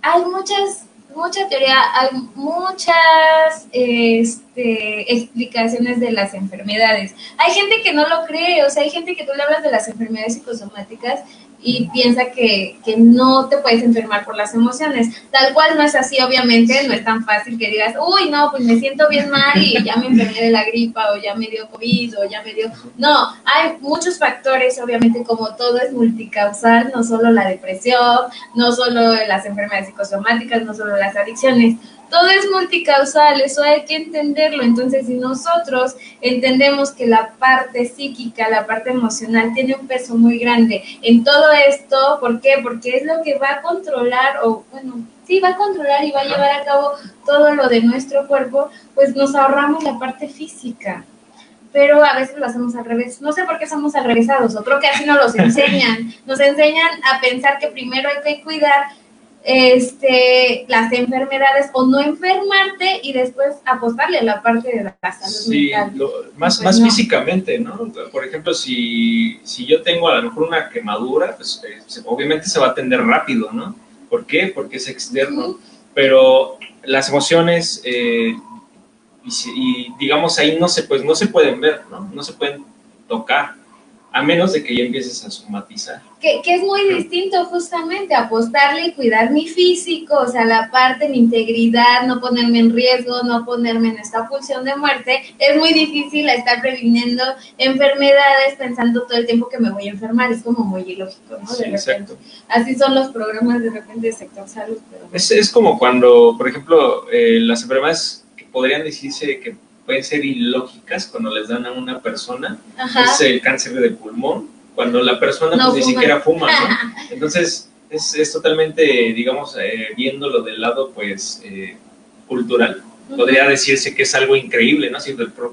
[SPEAKER 1] hay muchas mucha teoría, hay muchas este, explicaciones de las enfermedades. Hay gente que no lo cree, o sea, hay gente que tú le hablas de las enfermedades psicosomáticas y piensa que, que, no te puedes enfermar por las emociones. Tal cual no es así, obviamente, no es tan fácil que digas, uy, no, pues me siento bien mal y ya me enfermé de la gripa o ya me dio COVID o ya me dio... No, hay muchos factores, obviamente, como todo es multicausal, no solo la depresión, no solo las enfermedades psicosomáticas, no solo las adicciones, todo es multicausal, eso hay que entenderlo. Entonces, si nosotros entendemos que la parte psíquica, la parte emocional tiene un peso muy grande en todo esto, ¿por qué? Porque es lo que va a controlar, o bueno, sí, va a controlar y va a llevar a cabo todo lo de nuestro cuerpo, pues nos ahorramos la parte física pero a veces lo hacemos al revés. No sé por qué somos al revésados, o creo que así nos los enseñan. Nos enseñan a pensar que primero hay que cuidar este, las enfermedades o no enfermarte y después apostarle a la parte de la salud
[SPEAKER 2] sí, más, pues más físicamente, ¿no? Por ejemplo, si, si yo tengo a lo mejor una quemadura, pues eh, obviamente se va a atender rápido, ¿no? ¿Por qué? Porque es externo. Pero las emociones, eh, y, y, digamos ahí no se, pues, no se pueden ver, ¿no? No se pueden tocar a menos de que ya empieces a somatizar.
[SPEAKER 1] Que, que, es muy distinto justamente, apostarle y cuidar mi físico, o sea, la parte, mi integridad, no ponerme en riesgo, no ponerme en esta pulsión de muerte. Es muy difícil estar previniendo enfermedades pensando todo el tiempo que me voy a enfermar, es como muy ilógico, ¿no?
[SPEAKER 2] Sí, exacto.
[SPEAKER 1] Así son los programas de repente de sector salud. Pero...
[SPEAKER 2] Es, es como cuando, por ejemplo, eh, las enfermedades que podrían decirse que pueden ser ilógicas cuando les dan a una persona, es el cáncer de pulmón, cuando la persona pues, ni siquiera fuma, ¿no? Entonces, es, es totalmente, digamos, eh, viéndolo del lado, pues, eh, cultural, podría decirse que es algo increíble, ¿no?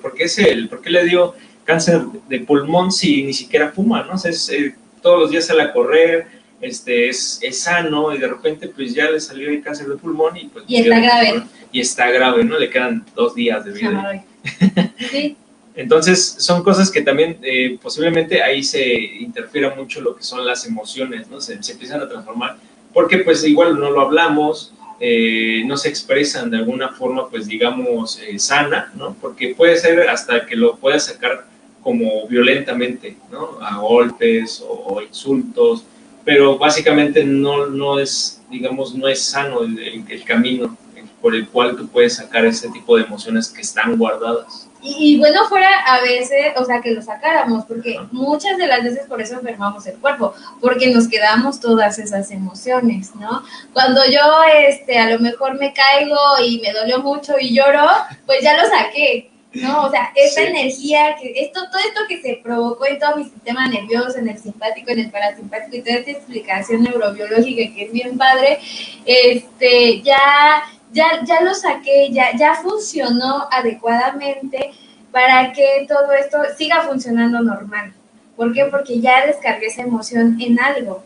[SPEAKER 2] ¿Por qué, es el, ¿Por qué le dio cáncer de pulmón si ni siquiera fuma, ¿no? O sea, es, eh, todos los días sale a correr, este, es, es, sano y de repente pues ya le salió el cáncer de pulmón y pues...
[SPEAKER 1] Y está grave.
[SPEAKER 2] Y está grave, ¿no? Le quedan dos días de vida. Sí. Entonces, son cosas que también eh, posiblemente ahí se interfiera mucho lo que son las emociones, ¿no? Se, empiezan a transformar, porque pues igual no lo hablamos, eh, no se expresan de alguna forma, pues digamos, eh, sana, ¿no? Porque puede ser hasta que lo puedas sacar como violentamente, ¿no? A golpes o insultos, pero básicamente no, no es, digamos, no es sano el, el, camino por el cual tú puedes sacar ese tipo de emociones que están guardadas.
[SPEAKER 1] Y, bueno, fuera a veces, o sea, que lo sacáramos, porque muchas de las veces por eso enfermamos el cuerpo, porque nos quedamos todas esas emociones, ¿no? Cuando yo, este, a lo mejor me caigo y me dolió mucho y lloro, pues ya lo saqué, ¿no? O sea, esa energía, que esto, todo esto que se provocó en todo mi sistema nervioso, en el simpático, en el parasimpático y toda esta explicación neurobiológica que es bien padre, este, ya, ya, ya lo saqué, ya, ya funcionó adecuadamente para que todo esto siga funcionando normal. ¿Por qué? Porque ya descargué esa emoción en algo.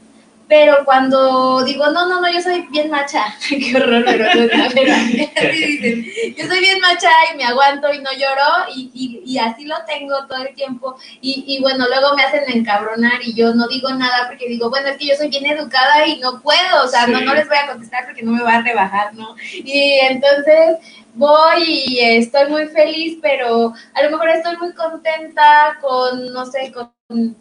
[SPEAKER 1] Pero cuando digo, no, no, no, yo soy bien macha, qué horror, pero, pero así dicen, yo soy bien macha y me aguanto y no lloro y, y, y así lo tengo todo el tiempo y, y, bueno, luego me hacen encabronar y yo no digo nada porque digo, bueno, es que yo soy bien educada y no puedo, o sea, no, no les voy a contestar porque no me va a rebajar, ¿no? Y entonces voy y estoy muy feliz, pero a lo mejor estoy muy contenta con, no sé, con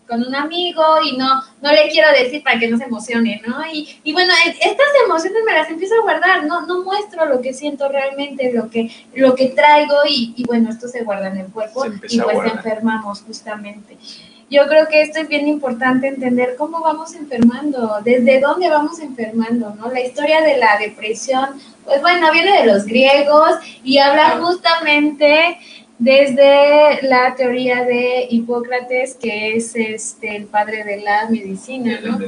[SPEAKER 1] con un amigo y no, no le quiero decir para que no se emocione, ¿no? Y, y bueno, estas emociones me las empiezo a guardar, no, no muestro lo que siento realmente, lo que, lo que traigo y, y bueno, esto se guarda en el cuerpo y pues enfermamos justamente. Yo creo que esto es bien importante entender cómo vamos enfermando, desde dónde vamos enfermando, ¿no? La historia de la depresión, pues bueno, viene de los griegos y habla justamente desde la teoría de Hipócrates, que es este el padre de la medicina, ¿no?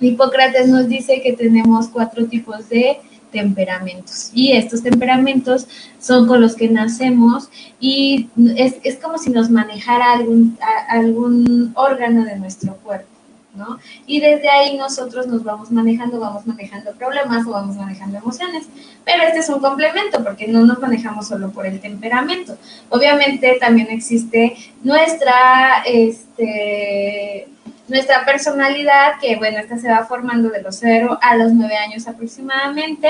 [SPEAKER 1] Hipócrates nos dice que tenemos cuatro tipos de temperamentos y estos temperamentos son con los que nacemos y es, es como si nos manejara algún, algún órgano de nuestro cuerpo. ¿No? Y desde ahí nosotros nos vamos manejando, vamos manejando problemas o vamos manejando emociones. Pero este es un complemento porque no nos manejamos solo por el temperamento. Obviamente también existe nuestra, este, nuestra personalidad, que bueno, esta se va formando de los 0 a los 9 años aproximadamente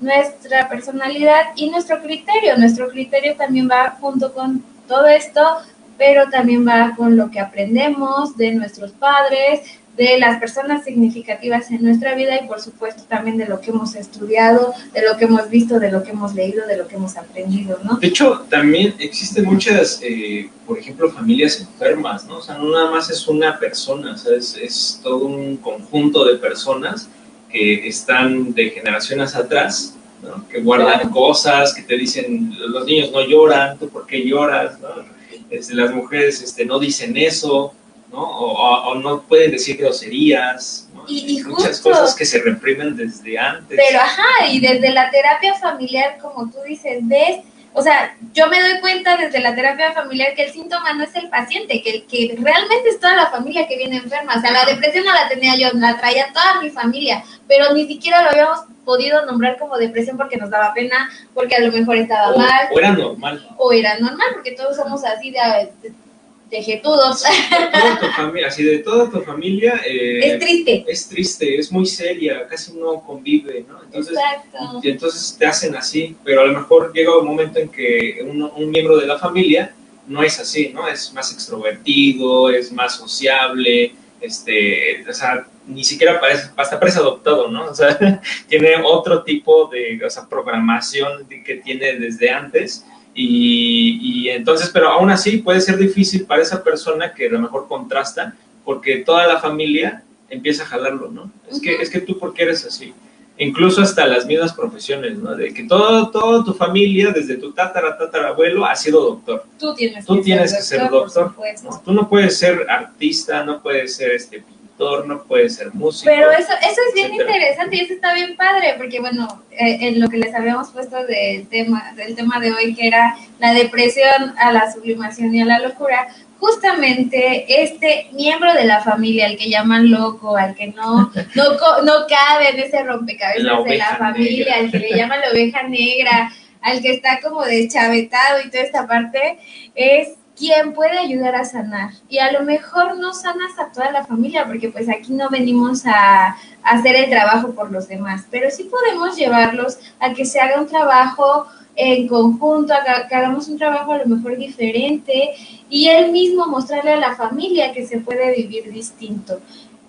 [SPEAKER 1] nuestra personalidad y nuestro criterio. Nuestro criterio también va junto con todo esto pero también va con lo que aprendemos de nuestros padres, de las personas significativas en nuestra vida y por supuesto también de lo que hemos estudiado, de lo que hemos visto, de lo que hemos leído, de lo que hemos aprendido, ¿no?
[SPEAKER 2] De hecho, también existen muchas, eh, por ejemplo, familias enfermas, ¿no? O sea, no nada más es una persona, o sea, es, es todo un conjunto de personas que están de generaciones atrás, ¿no? que guardan cosas, que te dicen, los niños no lloran, ¿tú por qué lloras? ¿no? Este, las mujeres este, no dicen eso, ¿no? O, o no pueden decir groserías, ¿no?
[SPEAKER 1] Y, y
[SPEAKER 2] muchas
[SPEAKER 1] justo,
[SPEAKER 2] cosas que se reprimen desde antes.
[SPEAKER 1] Pero ajá, y desde la terapia familiar, como tú dices, ves, o sea, yo me doy cuenta desde la terapia familiar que el síntoma no es el paciente, que, que realmente es toda la familia que viene enferma. O sea, la depresión no la tenía yo, la traía toda mi familia, pero ni siquiera lo habíamos podido nombrar como depresión porque nos daba pena, porque a lo mejor estaba
[SPEAKER 2] o,
[SPEAKER 1] mal.
[SPEAKER 2] o era normal.
[SPEAKER 1] O era normal, porque todos somos así de, de, de jetudos.
[SPEAKER 2] Toda tu familia, así de toda tu familia. Eh,
[SPEAKER 1] es triste.
[SPEAKER 2] Es triste, es muy seria, casi no convive, ¿no? Entonces,
[SPEAKER 1] Exacto.
[SPEAKER 2] y entonces te hacen así, pero a lo mejor llega un momento en que un, un miembro de la familia no es así, ¿no? Es más extrovertido, es más sociable, este, o sea, ni siquiera parece, hasta parece adoptado, ¿no? O sea, tiene otro tipo de, o sea, programación que tiene desde antes y, y, entonces, pero aún así puede ser difícil para esa persona que a lo mejor contrasta porque toda la familia empieza a jalarlo, ¿no? Es, uh -huh. que, es que tú, ¿por qué eres así? Incluso hasta las mismas profesiones, ¿no? De que todo, toda tu familia, desde tu tatara, tatarabuelo, ha sido doctor.
[SPEAKER 1] Tú tienes
[SPEAKER 2] tú
[SPEAKER 1] que
[SPEAKER 2] tienes
[SPEAKER 1] ser
[SPEAKER 2] que ser
[SPEAKER 1] doctor.
[SPEAKER 2] doctor. ¿no? Tú no puedes ser artista, no puedes ser este pintor, no puedes ser músico.
[SPEAKER 1] Pero eso, eso es bien
[SPEAKER 2] etcétera.
[SPEAKER 1] interesante y eso está bien padre, porque bueno, eh, en lo que les habíamos puesto del tema, del tema de hoy, que era la depresión a la sublimación y a la locura, justamente este miembro de la familia, al que llaman loco, al que no, no, no cabe en ese rompecabezas
[SPEAKER 2] La
[SPEAKER 1] de la familia,
[SPEAKER 2] negra.
[SPEAKER 1] al que le llaman la oveja negra, al que está como deschavetado y toda esta parte, es quien puede ayudar a sanar. Y a lo mejor no sanas a toda la familia, porque pues aquí no venimos a, a hacer el trabajo por los demás, pero sí podemos llevarlos a que se haga un trabajo en conjunto, que hagamos un trabajo a lo mejor diferente y él mismo mostrarle a la familia que se puede vivir distinto.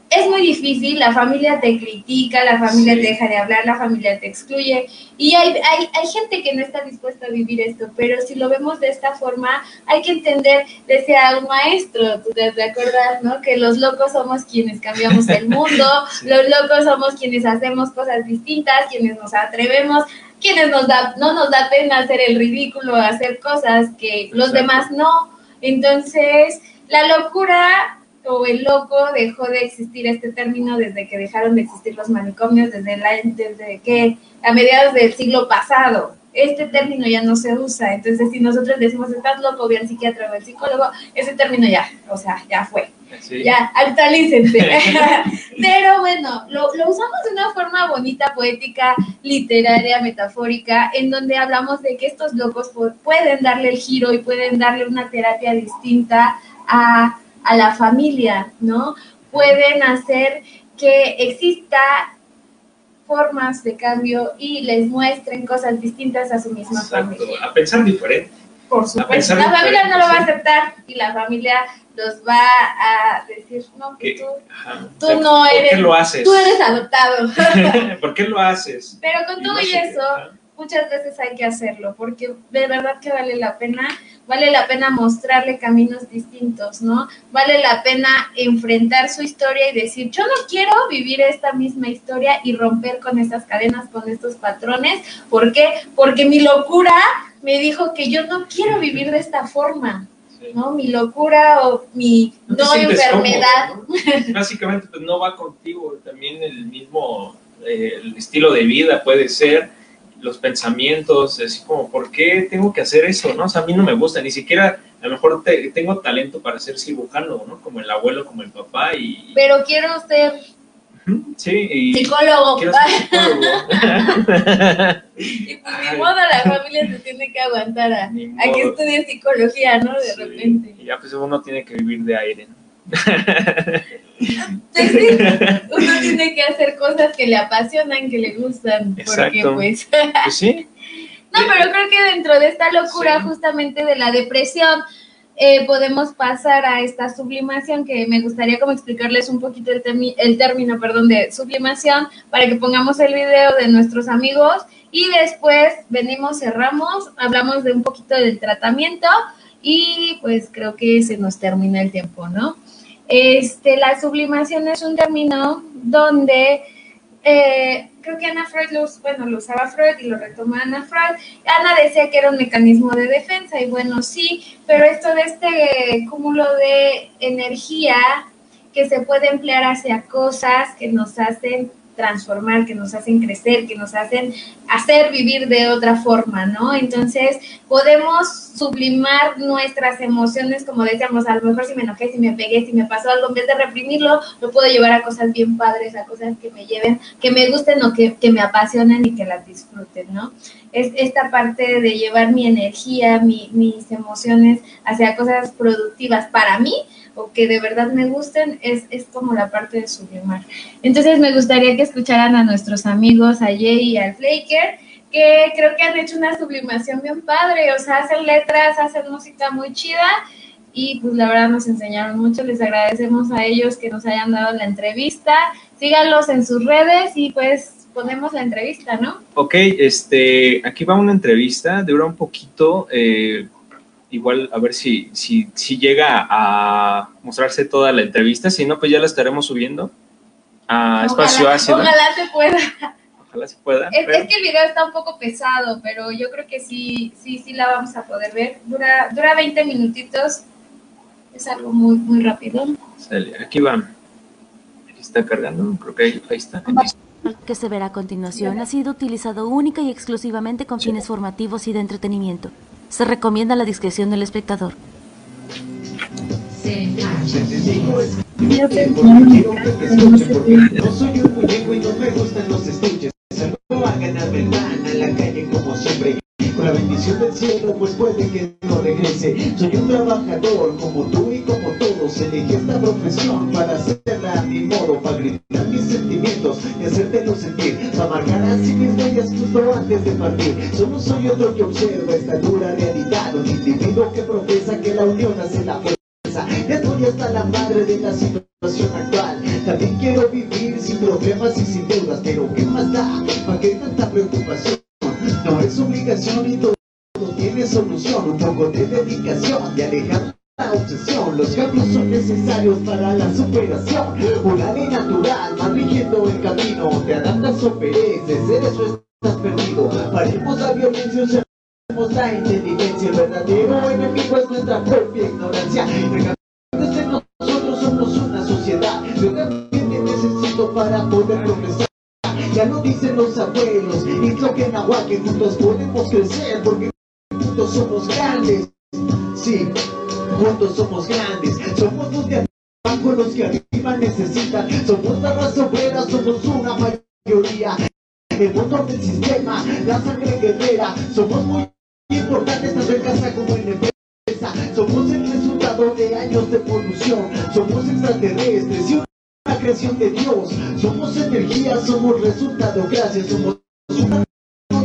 [SPEAKER 1] Es muy difícil, la familia te critica, la familia
[SPEAKER 2] Sí.
[SPEAKER 1] te deja de hablar, la familia te excluye y hay, hay, hay gente que no está dispuesta a vivir esto, pero si lo vemos de esta forma, hay que entender, decía un maestro, tú te acuerdas, ¿no? Que los locos somos quienes cambiamos el mundo,
[SPEAKER 2] Sí.
[SPEAKER 1] los locos somos quienes hacemos cosas distintas, quienes nos atrevemos, quienes nos da, no nos da pena hacer el ridículo, hacer cosas que los
[SPEAKER 2] Exacto.
[SPEAKER 1] demás no. Entonces, la locura o el loco dejó de existir este término desde que dejaron de existir los manicomios, desde, la, desde que a mediados del siglo pasado. Este término ya no se usa, entonces si nosotros decimos estás loco, ve al psiquiatra o al psicólogo, ese término ya, o sea, ya fue.
[SPEAKER 2] Sí.
[SPEAKER 1] Ya, actualícense. Pero bueno, lo, lo, usamos de una forma bonita, poética, literaria, metafórica, en donde hablamos de que estos locos pueden darle el giro y pueden darle una terapia distinta a, a la familia, ¿no? Pueden hacer que exista formas de cambio y les muestren cosas distintas a su misma
[SPEAKER 2] Exacto.
[SPEAKER 1] familia.
[SPEAKER 2] A pensar diferente.
[SPEAKER 1] Por supuesto. La familia no lo va a aceptar y la familia los va a decir, no, que tú,
[SPEAKER 2] ajá.
[SPEAKER 1] Tú no
[SPEAKER 2] ¿Por
[SPEAKER 1] eres-
[SPEAKER 2] qué lo haces?
[SPEAKER 1] tú eres adoptado.
[SPEAKER 2] ¿Por qué lo haces?
[SPEAKER 1] Pero con
[SPEAKER 2] Y
[SPEAKER 1] todo
[SPEAKER 2] no
[SPEAKER 1] y eso, muchas veces hay que hacerlo, porque de verdad que vale la pena, vale la pena mostrarle caminos distintos, ¿no? Vale la pena enfrentar su historia y decir, yo no quiero vivir esta misma historia y romper con estas cadenas, con estos patrones. ¿Por qué? Porque mi locura me dijo que yo no quiero vivir de esta forma. ¿no? Mi locura o mi
[SPEAKER 2] No
[SPEAKER 1] enfermedad.
[SPEAKER 2] cómodo, ¿no? Básicamente, pues no va contigo. También el mismo eh, el estilo de vida puede ser, los pensamientos, así como, ¿por qué tengo que hacer eso? ¿no? O sea, a mí no me gusta, ni siquiera, a lo mejor te- tengo talento para ser cirujano, ¿no? Como el abuelo, como el papá, y.
[SPEAKER 1] Pero quiero ser
[SPEAKER 2] Sí, y.
[SPEAKER 1] psicólogo.
[SPEAKER 2] quiero ser psicólogo.
[SPEAKER 1] Y pues ni modo, la familia se tiene que aguantar a, a que estudie psicología, ¿no? De
[SPEAKER 2] Sí,
[SPEAKER 1] repente.
[SPEAKER 2] Y ya pues uno tiene que vivir de aire, ¿no?
[SPEAKER 1] Uno tiene que hacer cosas que le apasionan, que le gustan, porque
[SPEAKER 2] Exacto.
[SPEAKER 1] pues...
[SPEAKER 2] Pues sí,
[SPEAKER 1] No, pero creo que dentro de esta locura
[SPEAKER 2] Sí.
[SPEAKER 1] justamente de la depresión, eh, podemos pasar a esta sublimación, que me gustaría como explicarles un poquito el, el término, perdón, de sublimación, para que pongamos el video de nuestros amigos y después venimos, cerramos, hablamos de un poquito del tratamiento y pues creo que se nos termina el tiempo, ¿no? Este, la sublimación es un término donde eh, creo que Ana Freud lo, bueno, lo usaba Freud y lo retomó Ana Freud. Ana decía que era un mecanismo de defensa y bueno, sí, pero esto de este cúmulo de energía que se puede emplear hacia cosas que nos hacen transformar, que nos hacen crecer, que nos hacen hacer vivir de otra forma, ¿no? Entonces, podemos sublimar nuestras emociones, como decíamos, a lo mejor si me enojé, si me pegué, si me pasó algo, en vez de reprimirlo, lo puedo llevar a cosas bien padres, a cosas que me lleven, que me gusten o que, que me apasionen y que las disfruten, ¿no? Es esta parte de llevar mi energía, mi, mis emociones hacia cosas productivas para mí, o que de verdad me gusten, es, es como la parte de sublimar. Entonces me gustaría que escucharan a nuestros amigos, a Jay y al Flaker, que creo que han hecho una sublimación bien padre, o sea, hacen letras, hacen música muy chida y pues la verdad nos enseñaron mucho, les agradecemos a ellos que nos hayan dado la entrevista, síganlos en sus redes y pues ponemos la entrevista, ¿no?
[SPEAKER 2] Ok, este, aquí va una entrevista, dura un poquito, eh, igual a ver si, si, si llega a mostrarse toda la entrevista, si no, pues ya la estaremos subiendo a Espacio Ácido.
[SPEAKER 1] Ojalá se pueda.
[SPEAKER 2] Ojalá se pueda.
[SPEAKER 1] Es, es, que el video está un poco pesado, pero yo creo que sí, sí, sí la vamos a poder ver. Dura, dura 20 minutitos, es algo muy, muy rápido.
[SPEAKER 2] Aquí va. Aquí está cargando, creo que ahí, ahí está.
[SPEAKER 3] que se verá a continuación ha sido utilizado única y exclusivamente con fines formativos y de entretenimiento. Se recomienda la discreción del espectador.
[SPEAKER 4] No soy un muñeco y no me gustan los estuches. Salgo a ganarme el pan a la calle como siempre. Con la bendición del cielo, pues puede que no regrese. Soy un trabajador como tú todos. Elegí esta profesión para hacerla a mi modo, para gritar mis sentimientos y hacértelo sentir. Para marcar así mis huellas justo antes de partir. Solo soy otro que observa esta dura realidad. Un individuo que profesa que la unión hace la fuerza. Ya estoy hasta la madre de la situación actual. También quiero vivir sin problemas y sin deudas. Pero ¿qué más da? ¿Para qué tanta preocupación? No es obligación y todo tiene solución. Un poco de dedicación y alejar la obsesión. Los cambios son necesarios para la superación. Una ley natural va rigiendo el camino. Te adaptas o pereces, eres o estás perdido. Paremos la violencia, usemos la inteligencia. El verdadero enemigo es nuestra propia ignorancia. Nosotros somos una sociedad. Yo también necesito para poder progresar. Ya lo dicen los abuelos, y lo que en que juntos podemos crecer, porque juntos somos grandes. Sí, somos grandes. Somos los de abajo los que arriba necesitan. Somos la raza obrera, somos una mayoría. El motor del sistema, la sangre guerrera. Somos muy importantes tanto en casa como en empresa. Somos el resultado de años de polución. Somos extraterrestres y una creación de Dios. Somos energía, somos resultado, gracias. Somos una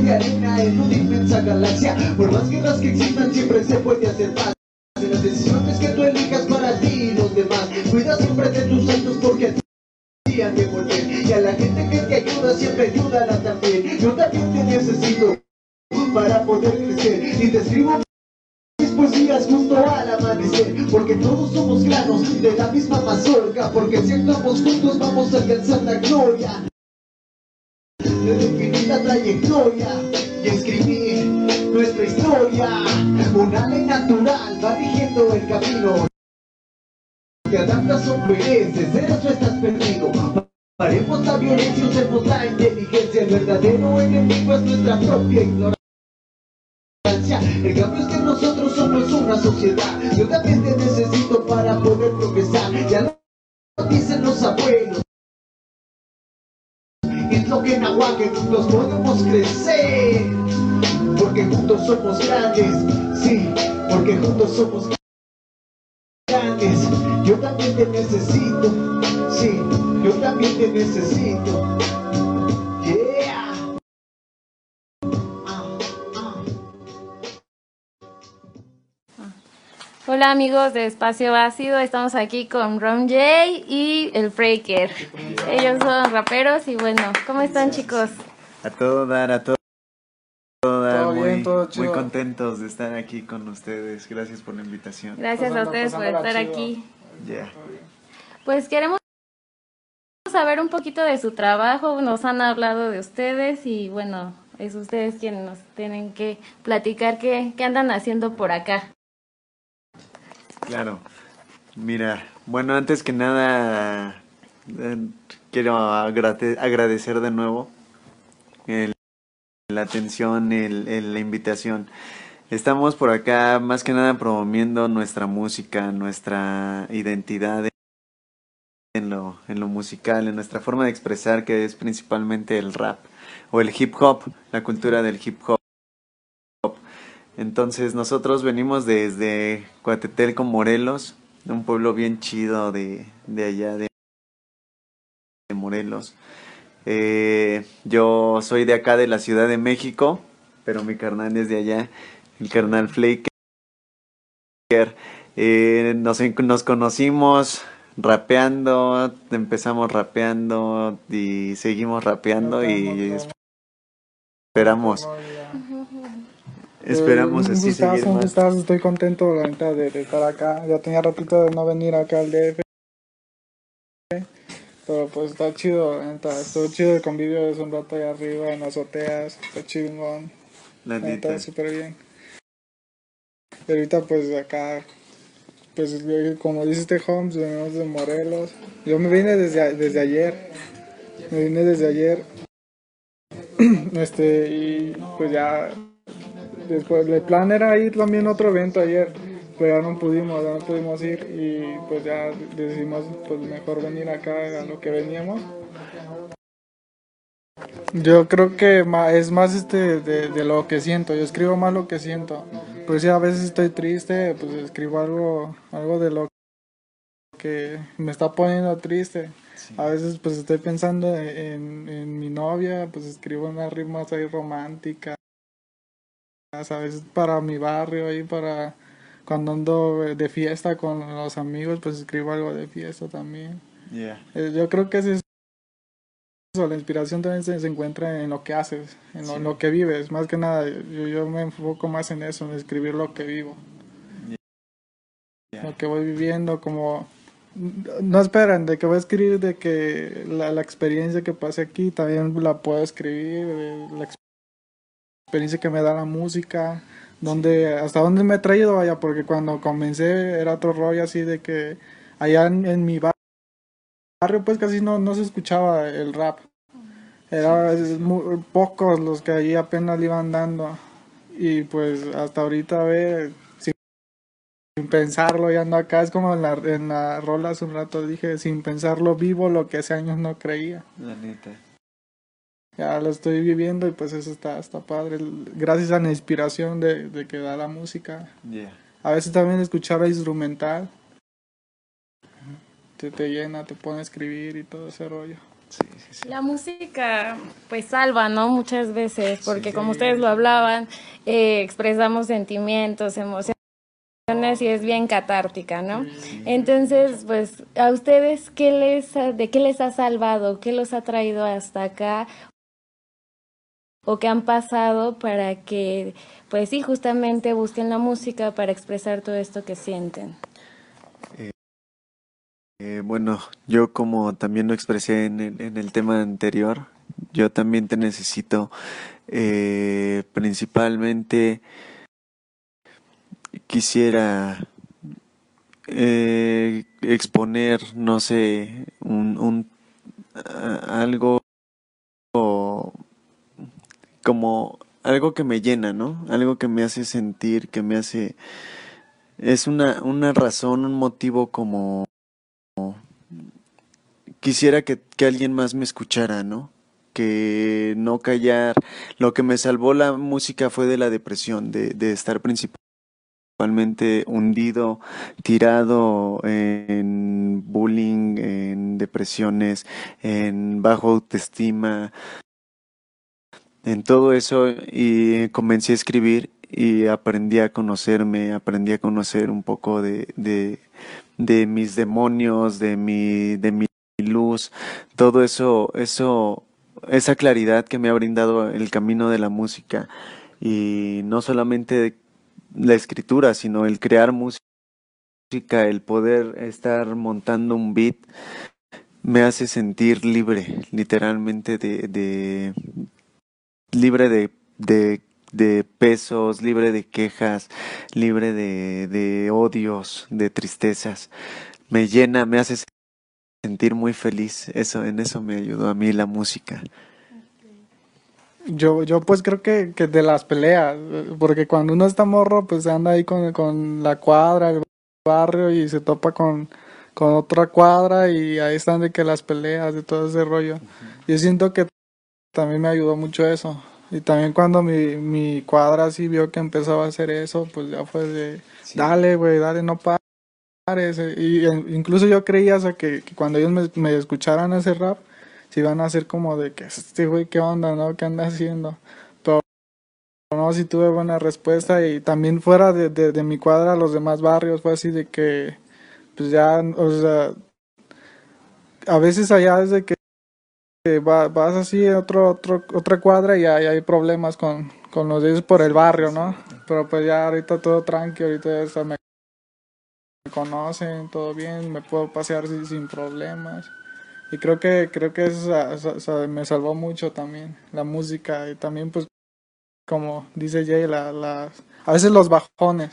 [SPEAKER 4] de arena en una inmensa galaxia. Por más guerras que existan, siempre se puede hacer paz. Las decisiones que tú elijas para ti y los demás. Cuida siempre de tus actos porque a ti han de volver. Y a la gente que te ayuda, siempre ayúdala también. Yo también te necesito para poder crecer. Y te escribo mis poesías junto al amanecer. Porque todos somos granos de la misma mazorca. Porque si actuamos juntos, vamos a alcanzar la gloria de definir la trayectoria y escribir nuestra historia. Una ley natural va rigiendo el camino. Te adaptas o pereces, eres o estás perdido. Paremos la violencia, usemos la inteligencia. El verdadero enemigo es nuestra propia ignorancia. El cambio es que nosotros somos una sociedad. Yo también te necesito para poder progresar. Ya lo dicen los abuelos es lo que en agua que juntos podemos crecer. Porque juntos somos grandes, sí, porque juntos somos grandes. Yo también te necesito, sí, yo también te necesito. Yeah. Ah, ah.
[SPEAKER 5] Hola amigos de Espacio Ácido, estamos aquí con Ron J y el Breaker. Ellos son raperos y bueno, ¿cómo están chicos?
[SPEAKER 6] A todo dar, a todo Todo muy, contentos de estar aquí con ustedes. Gracias por la invitación.
[SPEAKER 5] Gracias a ustedes por estar
[SPEAKER 7] chido.
[SPEAKER 5] aquí.
[SPEAKER 6] Yeah.
[SPEAKER 5] Pues queremos saber un poquito de su trabajo, nos han hablado de ustedes y bueno, es ustedes quienes nos tienen que platicar qué, qué andan haciendo por acá.
[SPEAKER 6] Claro. Mira, bueno, antes que nada, eh, quiero agrade- agradecer de nuevo el- la atención, el, el- la invitación. Estamos por acá más que nada promoviendo nuestra música, nuestra identidad en lo, en lo musical, en nuestra forma de expresar, que es principalmente el rap o el hip hop, la cultura del hip hop. Entonces nosotros venimos desde Coatetelco, Morelos, un pueblo bien chido de, allá de Morelos. Eh, yo soy de acá de la Ciudad de México, pero mi carnal es de allá, el carnal Flaker. Eh, nos, nos conocimos rapeando, empezamos rapeando y seguimos rapeando y esperamos, esperamos
[SPEAKER 7] Eh, un
[SPEAKER 6] así
[SPEAKER 7] gustazo,
[SPEAKER 6] seguir más.
[SPEAKER 7] gustazo, estoy contento la neta de, de estar acá. Ya tenía ratito de no venir acá al DF. Pero pues está chido, neta. Estuvo chido el convivio de un rato allá arriba en las azoteas. Está chingón.
[SPEAKER 6] La
[SPEAKER 7] neta, súper bien. Y ahorita pues acá, pues como dice este Holmes, venimos de Morelos. Yo me vine desde, a- desde ayer. Me vine desde ayer. este, y pues ya después el plan era ir también a otro evento ayer, pero ya no pudimos, ya no pudimos ir y pues ya decidimos pues mejor venir acá a lo que veníamos. Yo creo que es más este de, de lo que siento, yo escribo más lo que siento. Pues si a veces estoy triste, pues escribo algo, algo de lo que me está poniendo triste. A veces pues estoy pensando en, en mi novia, pues escribo unas rimas ahí románticas. A veces para mi barrio ahí para cuando ando de fiesta con los amigos, pues escribo algo de fiesta también.
[SPEAKER 6] Yeah.
[SPEAKER 7] Eh, Yo creo que es eso, la inspiración también se, se encuentra en lo que haces, en lo,
[SPEAKER 6] Sí.
[SPEAKER 7] lo que vives. Más que nada, yo, yo me enfoco más en eso, en escribir lo que vivo,
[SPEAKER 6] Yeah.
[SPEAKER 7] lo que voy viviendo, como... No esperan de que voy a escribir de que la, la experiencia que pasé aquí también la puedo escribir, de la ex- experiencia que me da la música, donde hasta dónde me he traído, vaya, porque cuando comencé era otro rollo así de que allá en, en mi bar- barrio pues casi no, no se escuchaba el rap. Era es mu- pocos los que allí apenas le iban dando. Y pues hasta ahorita ve sin, sin pensarlo ya ando acá. Es como en la, en la rola hace un rato dije, sin pensarlo vivo lo que hace años no creía.
[SPEAKER 6] La neta.
[SPEAKER 7] Ya lo estoy viviendo y pues eso está, está padre. Gracias a la inspiración de, de que da la música.
[SPEAKER 6] Yeah.
[SPEAKER 7] A veces también escuchar la instrumental. Te, te llena, te pone a escribir y todo ese rollo.
[SPEAKER 6] Sí, sí, sí.
[SPEAKER 5] La música pues salva, ¿no? Muchas veces, porque como ustedes lo hablaban, eh, expresamos sentimientos, emociones y es bien catártica, ¿no? Entonces, pues, ¿a ustedes qué les, ha- de qué les ha salvado? ¿Qué los ha traído hasta acá? ¿O qué han pasado para que, pues sí, justamente busquen la música para expresar todo esto que sienten?
[SPEAKER 6] Eh, bueno, yo como también lo expresé en el, en el tema anterior, yo también te necesito eh, principalmente quisiera eh, exponer, no sé, un, algo como algo que me llena, ¿no? Algo que me hace sentir, que me hace es una una razón, un motivo como quisiera que, que alguien más me escuchara, ¿no? Que no callar. Lo que me salvó la música fue de la depresión, de, de estar principalmente hundido, tirado en bullying, en depresiones, en bajo autoestima, en todo eso y comencé a escribir y aprendí a conocerme, aprendí a conocer un poco de, de, mis demonios, de mi, de mi luz, todo eso, eso, esa claridad que me ha brindado el camino de la música y no solamente la escritura, sino el crear música, el poder estar montando un beat, me hace sentir libre, literalmente de libre de, de, de, pesos, libre de quejas, libre de, de odios, de tristezas. Me llena, me hace sentir muy feliz. Eso, en eso me ayudó a mí la música.
[SPEAKER 7] Yo, yo pues creo que, que de las peleas, porque cuando uno está morro, pues anda ahí con, con la cuadra, el barrio y se topa con, con otra cuadra y ahí están de que las peleas, de todo ese rollo. Yo siento que también me ayudó mucho eso. Y también cuando mi, mi cuadra así vio que empezaba a hacer eso, pues ya fue de, dale, güey, dale, no pares. Y incluso yo creía o sea, que, que, cuando ellos me, me escucharan hacer rap, si van a hacer como de que este güey, ¿qué onda, no? ¿Qué anda haciendo? Pero no, si tuve buena respuesta y también fuera de, de, de mi cuadra, los demás barrios, fue así de que, pues ya, o sea, a veces allá desde que vas así a otro, otro, otra cuadra y hay, problemas con, con los de por el barrio, ¿no? Pero pues ya ahorita todo tranqui, ahorita ya me conocen, todo bien, me puedo pasear sin, sin problemas. Y creo que, creo que eso me salvó mucho también, la música y también pues como dice Jay, la, la, a veces los bajones,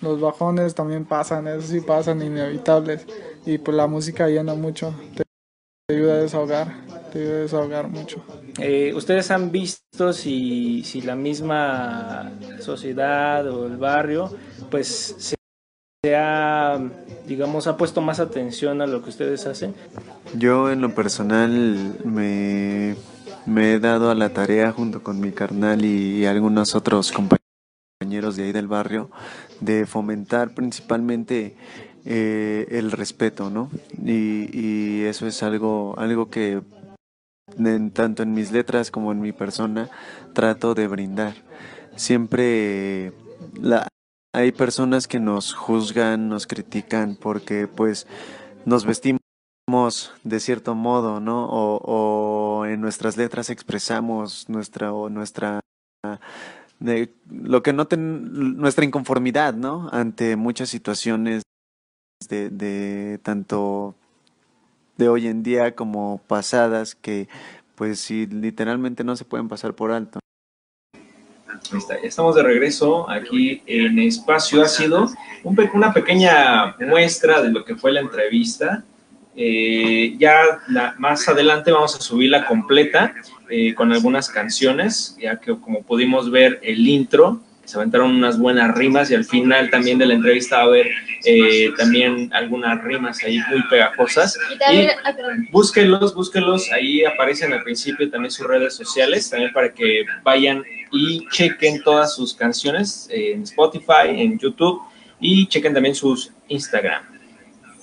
[SPEAKER 7] los bajones también pasan, eso sí pasan, inevitables. Y pues la música llena mucho, te, te ayuda a desahogar, te ayuda a desahogar mucho.
[SPEAKER 2] Eh, ¿Ustedes han visto si, si la misma sociedad o el barrio pues se se ha, digamos, ha puesto más atención a lo que ustedes hacen?
[SPEAKER 6] Yo en lo personal me, me he dado a la tarea junto con mi carnal y, y algunos otros compañeros de ahí del barrio de fomentar principalmente eh, el respeto, ¿no? Y, y, eso es algo, algo que tanto en mis letras como en mi persona trato de brindar. Siempre hay personas que nos juzgan, nos critican porque pues nos vestimos de cierto modo, ¿no? O, en nuestras letras expresamos nuestra o nuestra lo que no ten, nuestra inconformidad, ¿no? Ante muchas situaciones de, de tanto de hoy en día como pasadas que pues sí literalmente no se pueden pasar por alto.
[SPEAKER 2] Estamos de regreso aquí en Espacio Ácido. Un una pequeña muestra de lo que fue la entrevista. Eh, ya la, más adelante vamos a subirla completa eh, con algunas canciones, ya que como pudimos ver el intro, se aventaron unas buenas rimas y al final también de la entrevista va a haber eh, también algunas rimas ahí muy pegajosas.
[SPEAKER 1] Y también,
[SPEAKER 2] y búsquenlos, búsquenlos, ahí aparecen al principio también sus redes sociales, también para que vayan y chequen todas sus canciones en Spotify, en YouTube y chequen también sus Instagram.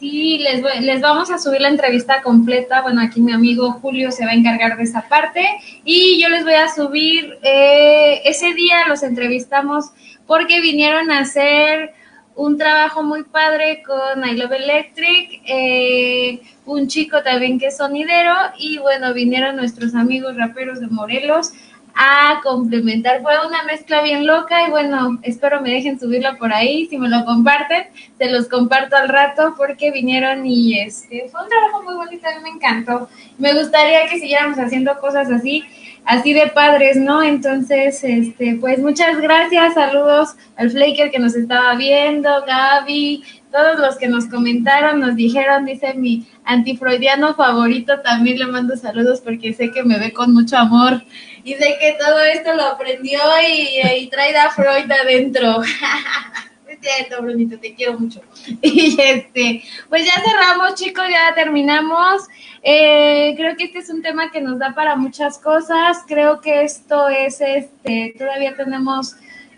[SPEAKER 1] Sí, les, voy, les vamos a subir la entrevista completa. Bueno, aquí mi amigo Julio se va a encargar de esa parte. Y yo les voy a subir, eh, ese día los entrevistamos porque vinieron a hacer un trabajo muy padre con I Love Electric, eh, un chico también que es sonidero. Y bueno, vinieron nuestros amigos raperos de Morelos a complementar. Fue una mezcla bien loca y bueno, espero me dejen subirla por ahí. Si me lo comparten, se los comparto al rato porque vinieron y este fue un trabajo muy bonito, a mí me encantó. Me gustaría que siguiéramos haciendo cosas así, así de padres, ¿no? Entonces, este, pues muchas gracias, saludos al Flaker que nos estaba viendo, Gaby, todos los que nos comentaron, nos dijeron, dice mi antifreudiano favorito, también le mando saludos porque sé que me ve con mucho amor y sé que todo esto lo aprendió y, y trae a Freud adentro. es cierto, Brunito, te quiero mucho. Y este, pues ya cerramos, chicos, ya terminamos. Eh, creo que este es un tema que nos da para muchas cosas. Creo que esto es, este, todavía tenemos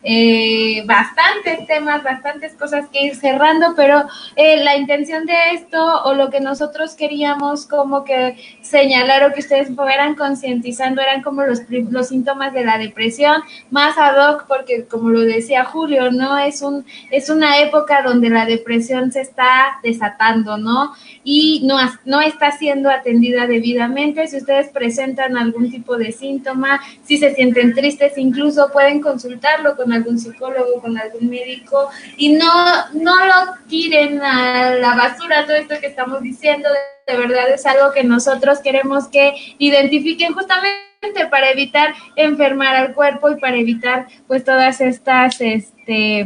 [SPEAKER 1] eh, bastantes temas, bastantes cosas que ir cerrando, pero eh, la intención de esto o lo que nosotros queríamos como que señalar o que ustedes fueran concientizando eran como los, los síntomas de la depresión, más ad hoc porque como lo decía Julio, ¿no? Es, un, es una época donde la depresión se está desatando, ¿no? Y no, no está siendo atendida debidamente. Si ustedes presentan algún tipo de síntoma, si se sienten tristes, incluso pueden consultarlo con algún psicólogo, con algún médico y no, no lo tiren a la basura todo esto que estamos diciendo. De, verdad es algo que nosotros queremos que identifiquen justamente para evitar enfermar al cuerpo y para evitar pues todas estas este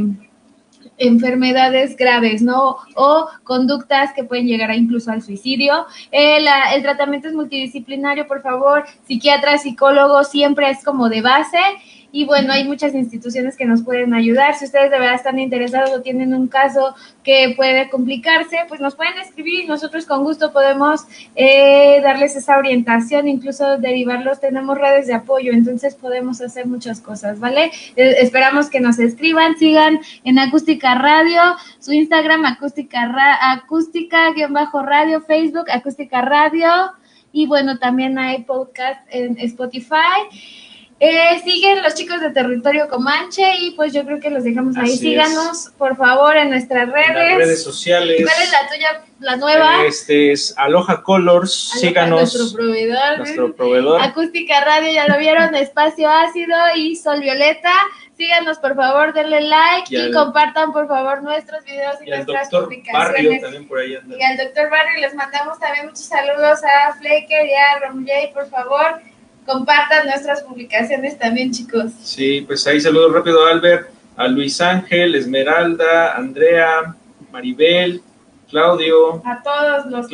[SPEAKER 1] enfermedades graves, ¿no? O conductas que pueden llegar a incluso al suicidio. Eh, la- el tratamiento es multidisciplinario, por favor, psiquiatra, psicólogo, siempre es como de base. Y bueno, hay muchas instituciones que nos pueden ayudar. Si ustedes de verdad están interesados o tienen un caso que puede complicarse, pues nos pueden escribir y nosotros con gusto podemos eh, darles esa orientación, incluso derivarlos. Tenemos redes de apoyo, entonces podemos hacer muchas cosas, ¿vale? Eh, esperamos que nos escriban, sigan en Acústica Radio, su Instagram acústica, ra- acústica-radio, Facebook acústica radio y bueno, también hay podcast en Spotify. Eh, siguen los chicos de Territorio Comanche y pues yo creo que los dejamos ahí.
[SPEAKER 2] Así es.
[SPEAKER 1] Síganos, por favor, en nuestras
[SPEAKER 2] En
[SPEAKER 1] redes.
[SPEAKER 2] las redes sociales.
[SPEAKER 1] ¿Cuál es la tuya, la nueva?
[SPEAKER 2] Este es Aloha Colors.
[SPEAKER 1] Aloha,
[SPEAKER 2] Síganos.
[SPEAKER 1] Nuestro proveedor.
[SPEAKER 2] Nuestro proveedor.
[SPEAKER 1] Acústica Radio, ya lo vieron, Espacio Ácido y Sol Violeta. Síganos, por favor, denle like
[SPEAKER 2] Y
[SPEAKER 1] y,
[SPEAKER 2] al-
[SPEAKER 1] compartan, por favor, nuestros videos y,
[SPEAKER 2] Y
[SPEAKER 1] nuestras
[SPEAKER 2] doctor Barrio
[SPEAKER 1] publicaciones.
[SPEAKER 2] también por ahí anda.
[SPEAKER 1] Y al doctor Barrio les mandamos también muchos saludos a Flecker y a Romullay, por favor, compartan nuestras publicaciones también, chicos.
[SPEAKER 2] Sí, pues ahí saludo rápido a Albert, a Luis Ángel, Esmeralda, Andrea, Maribel, Claudio,
[SPEAKER 1] A todos los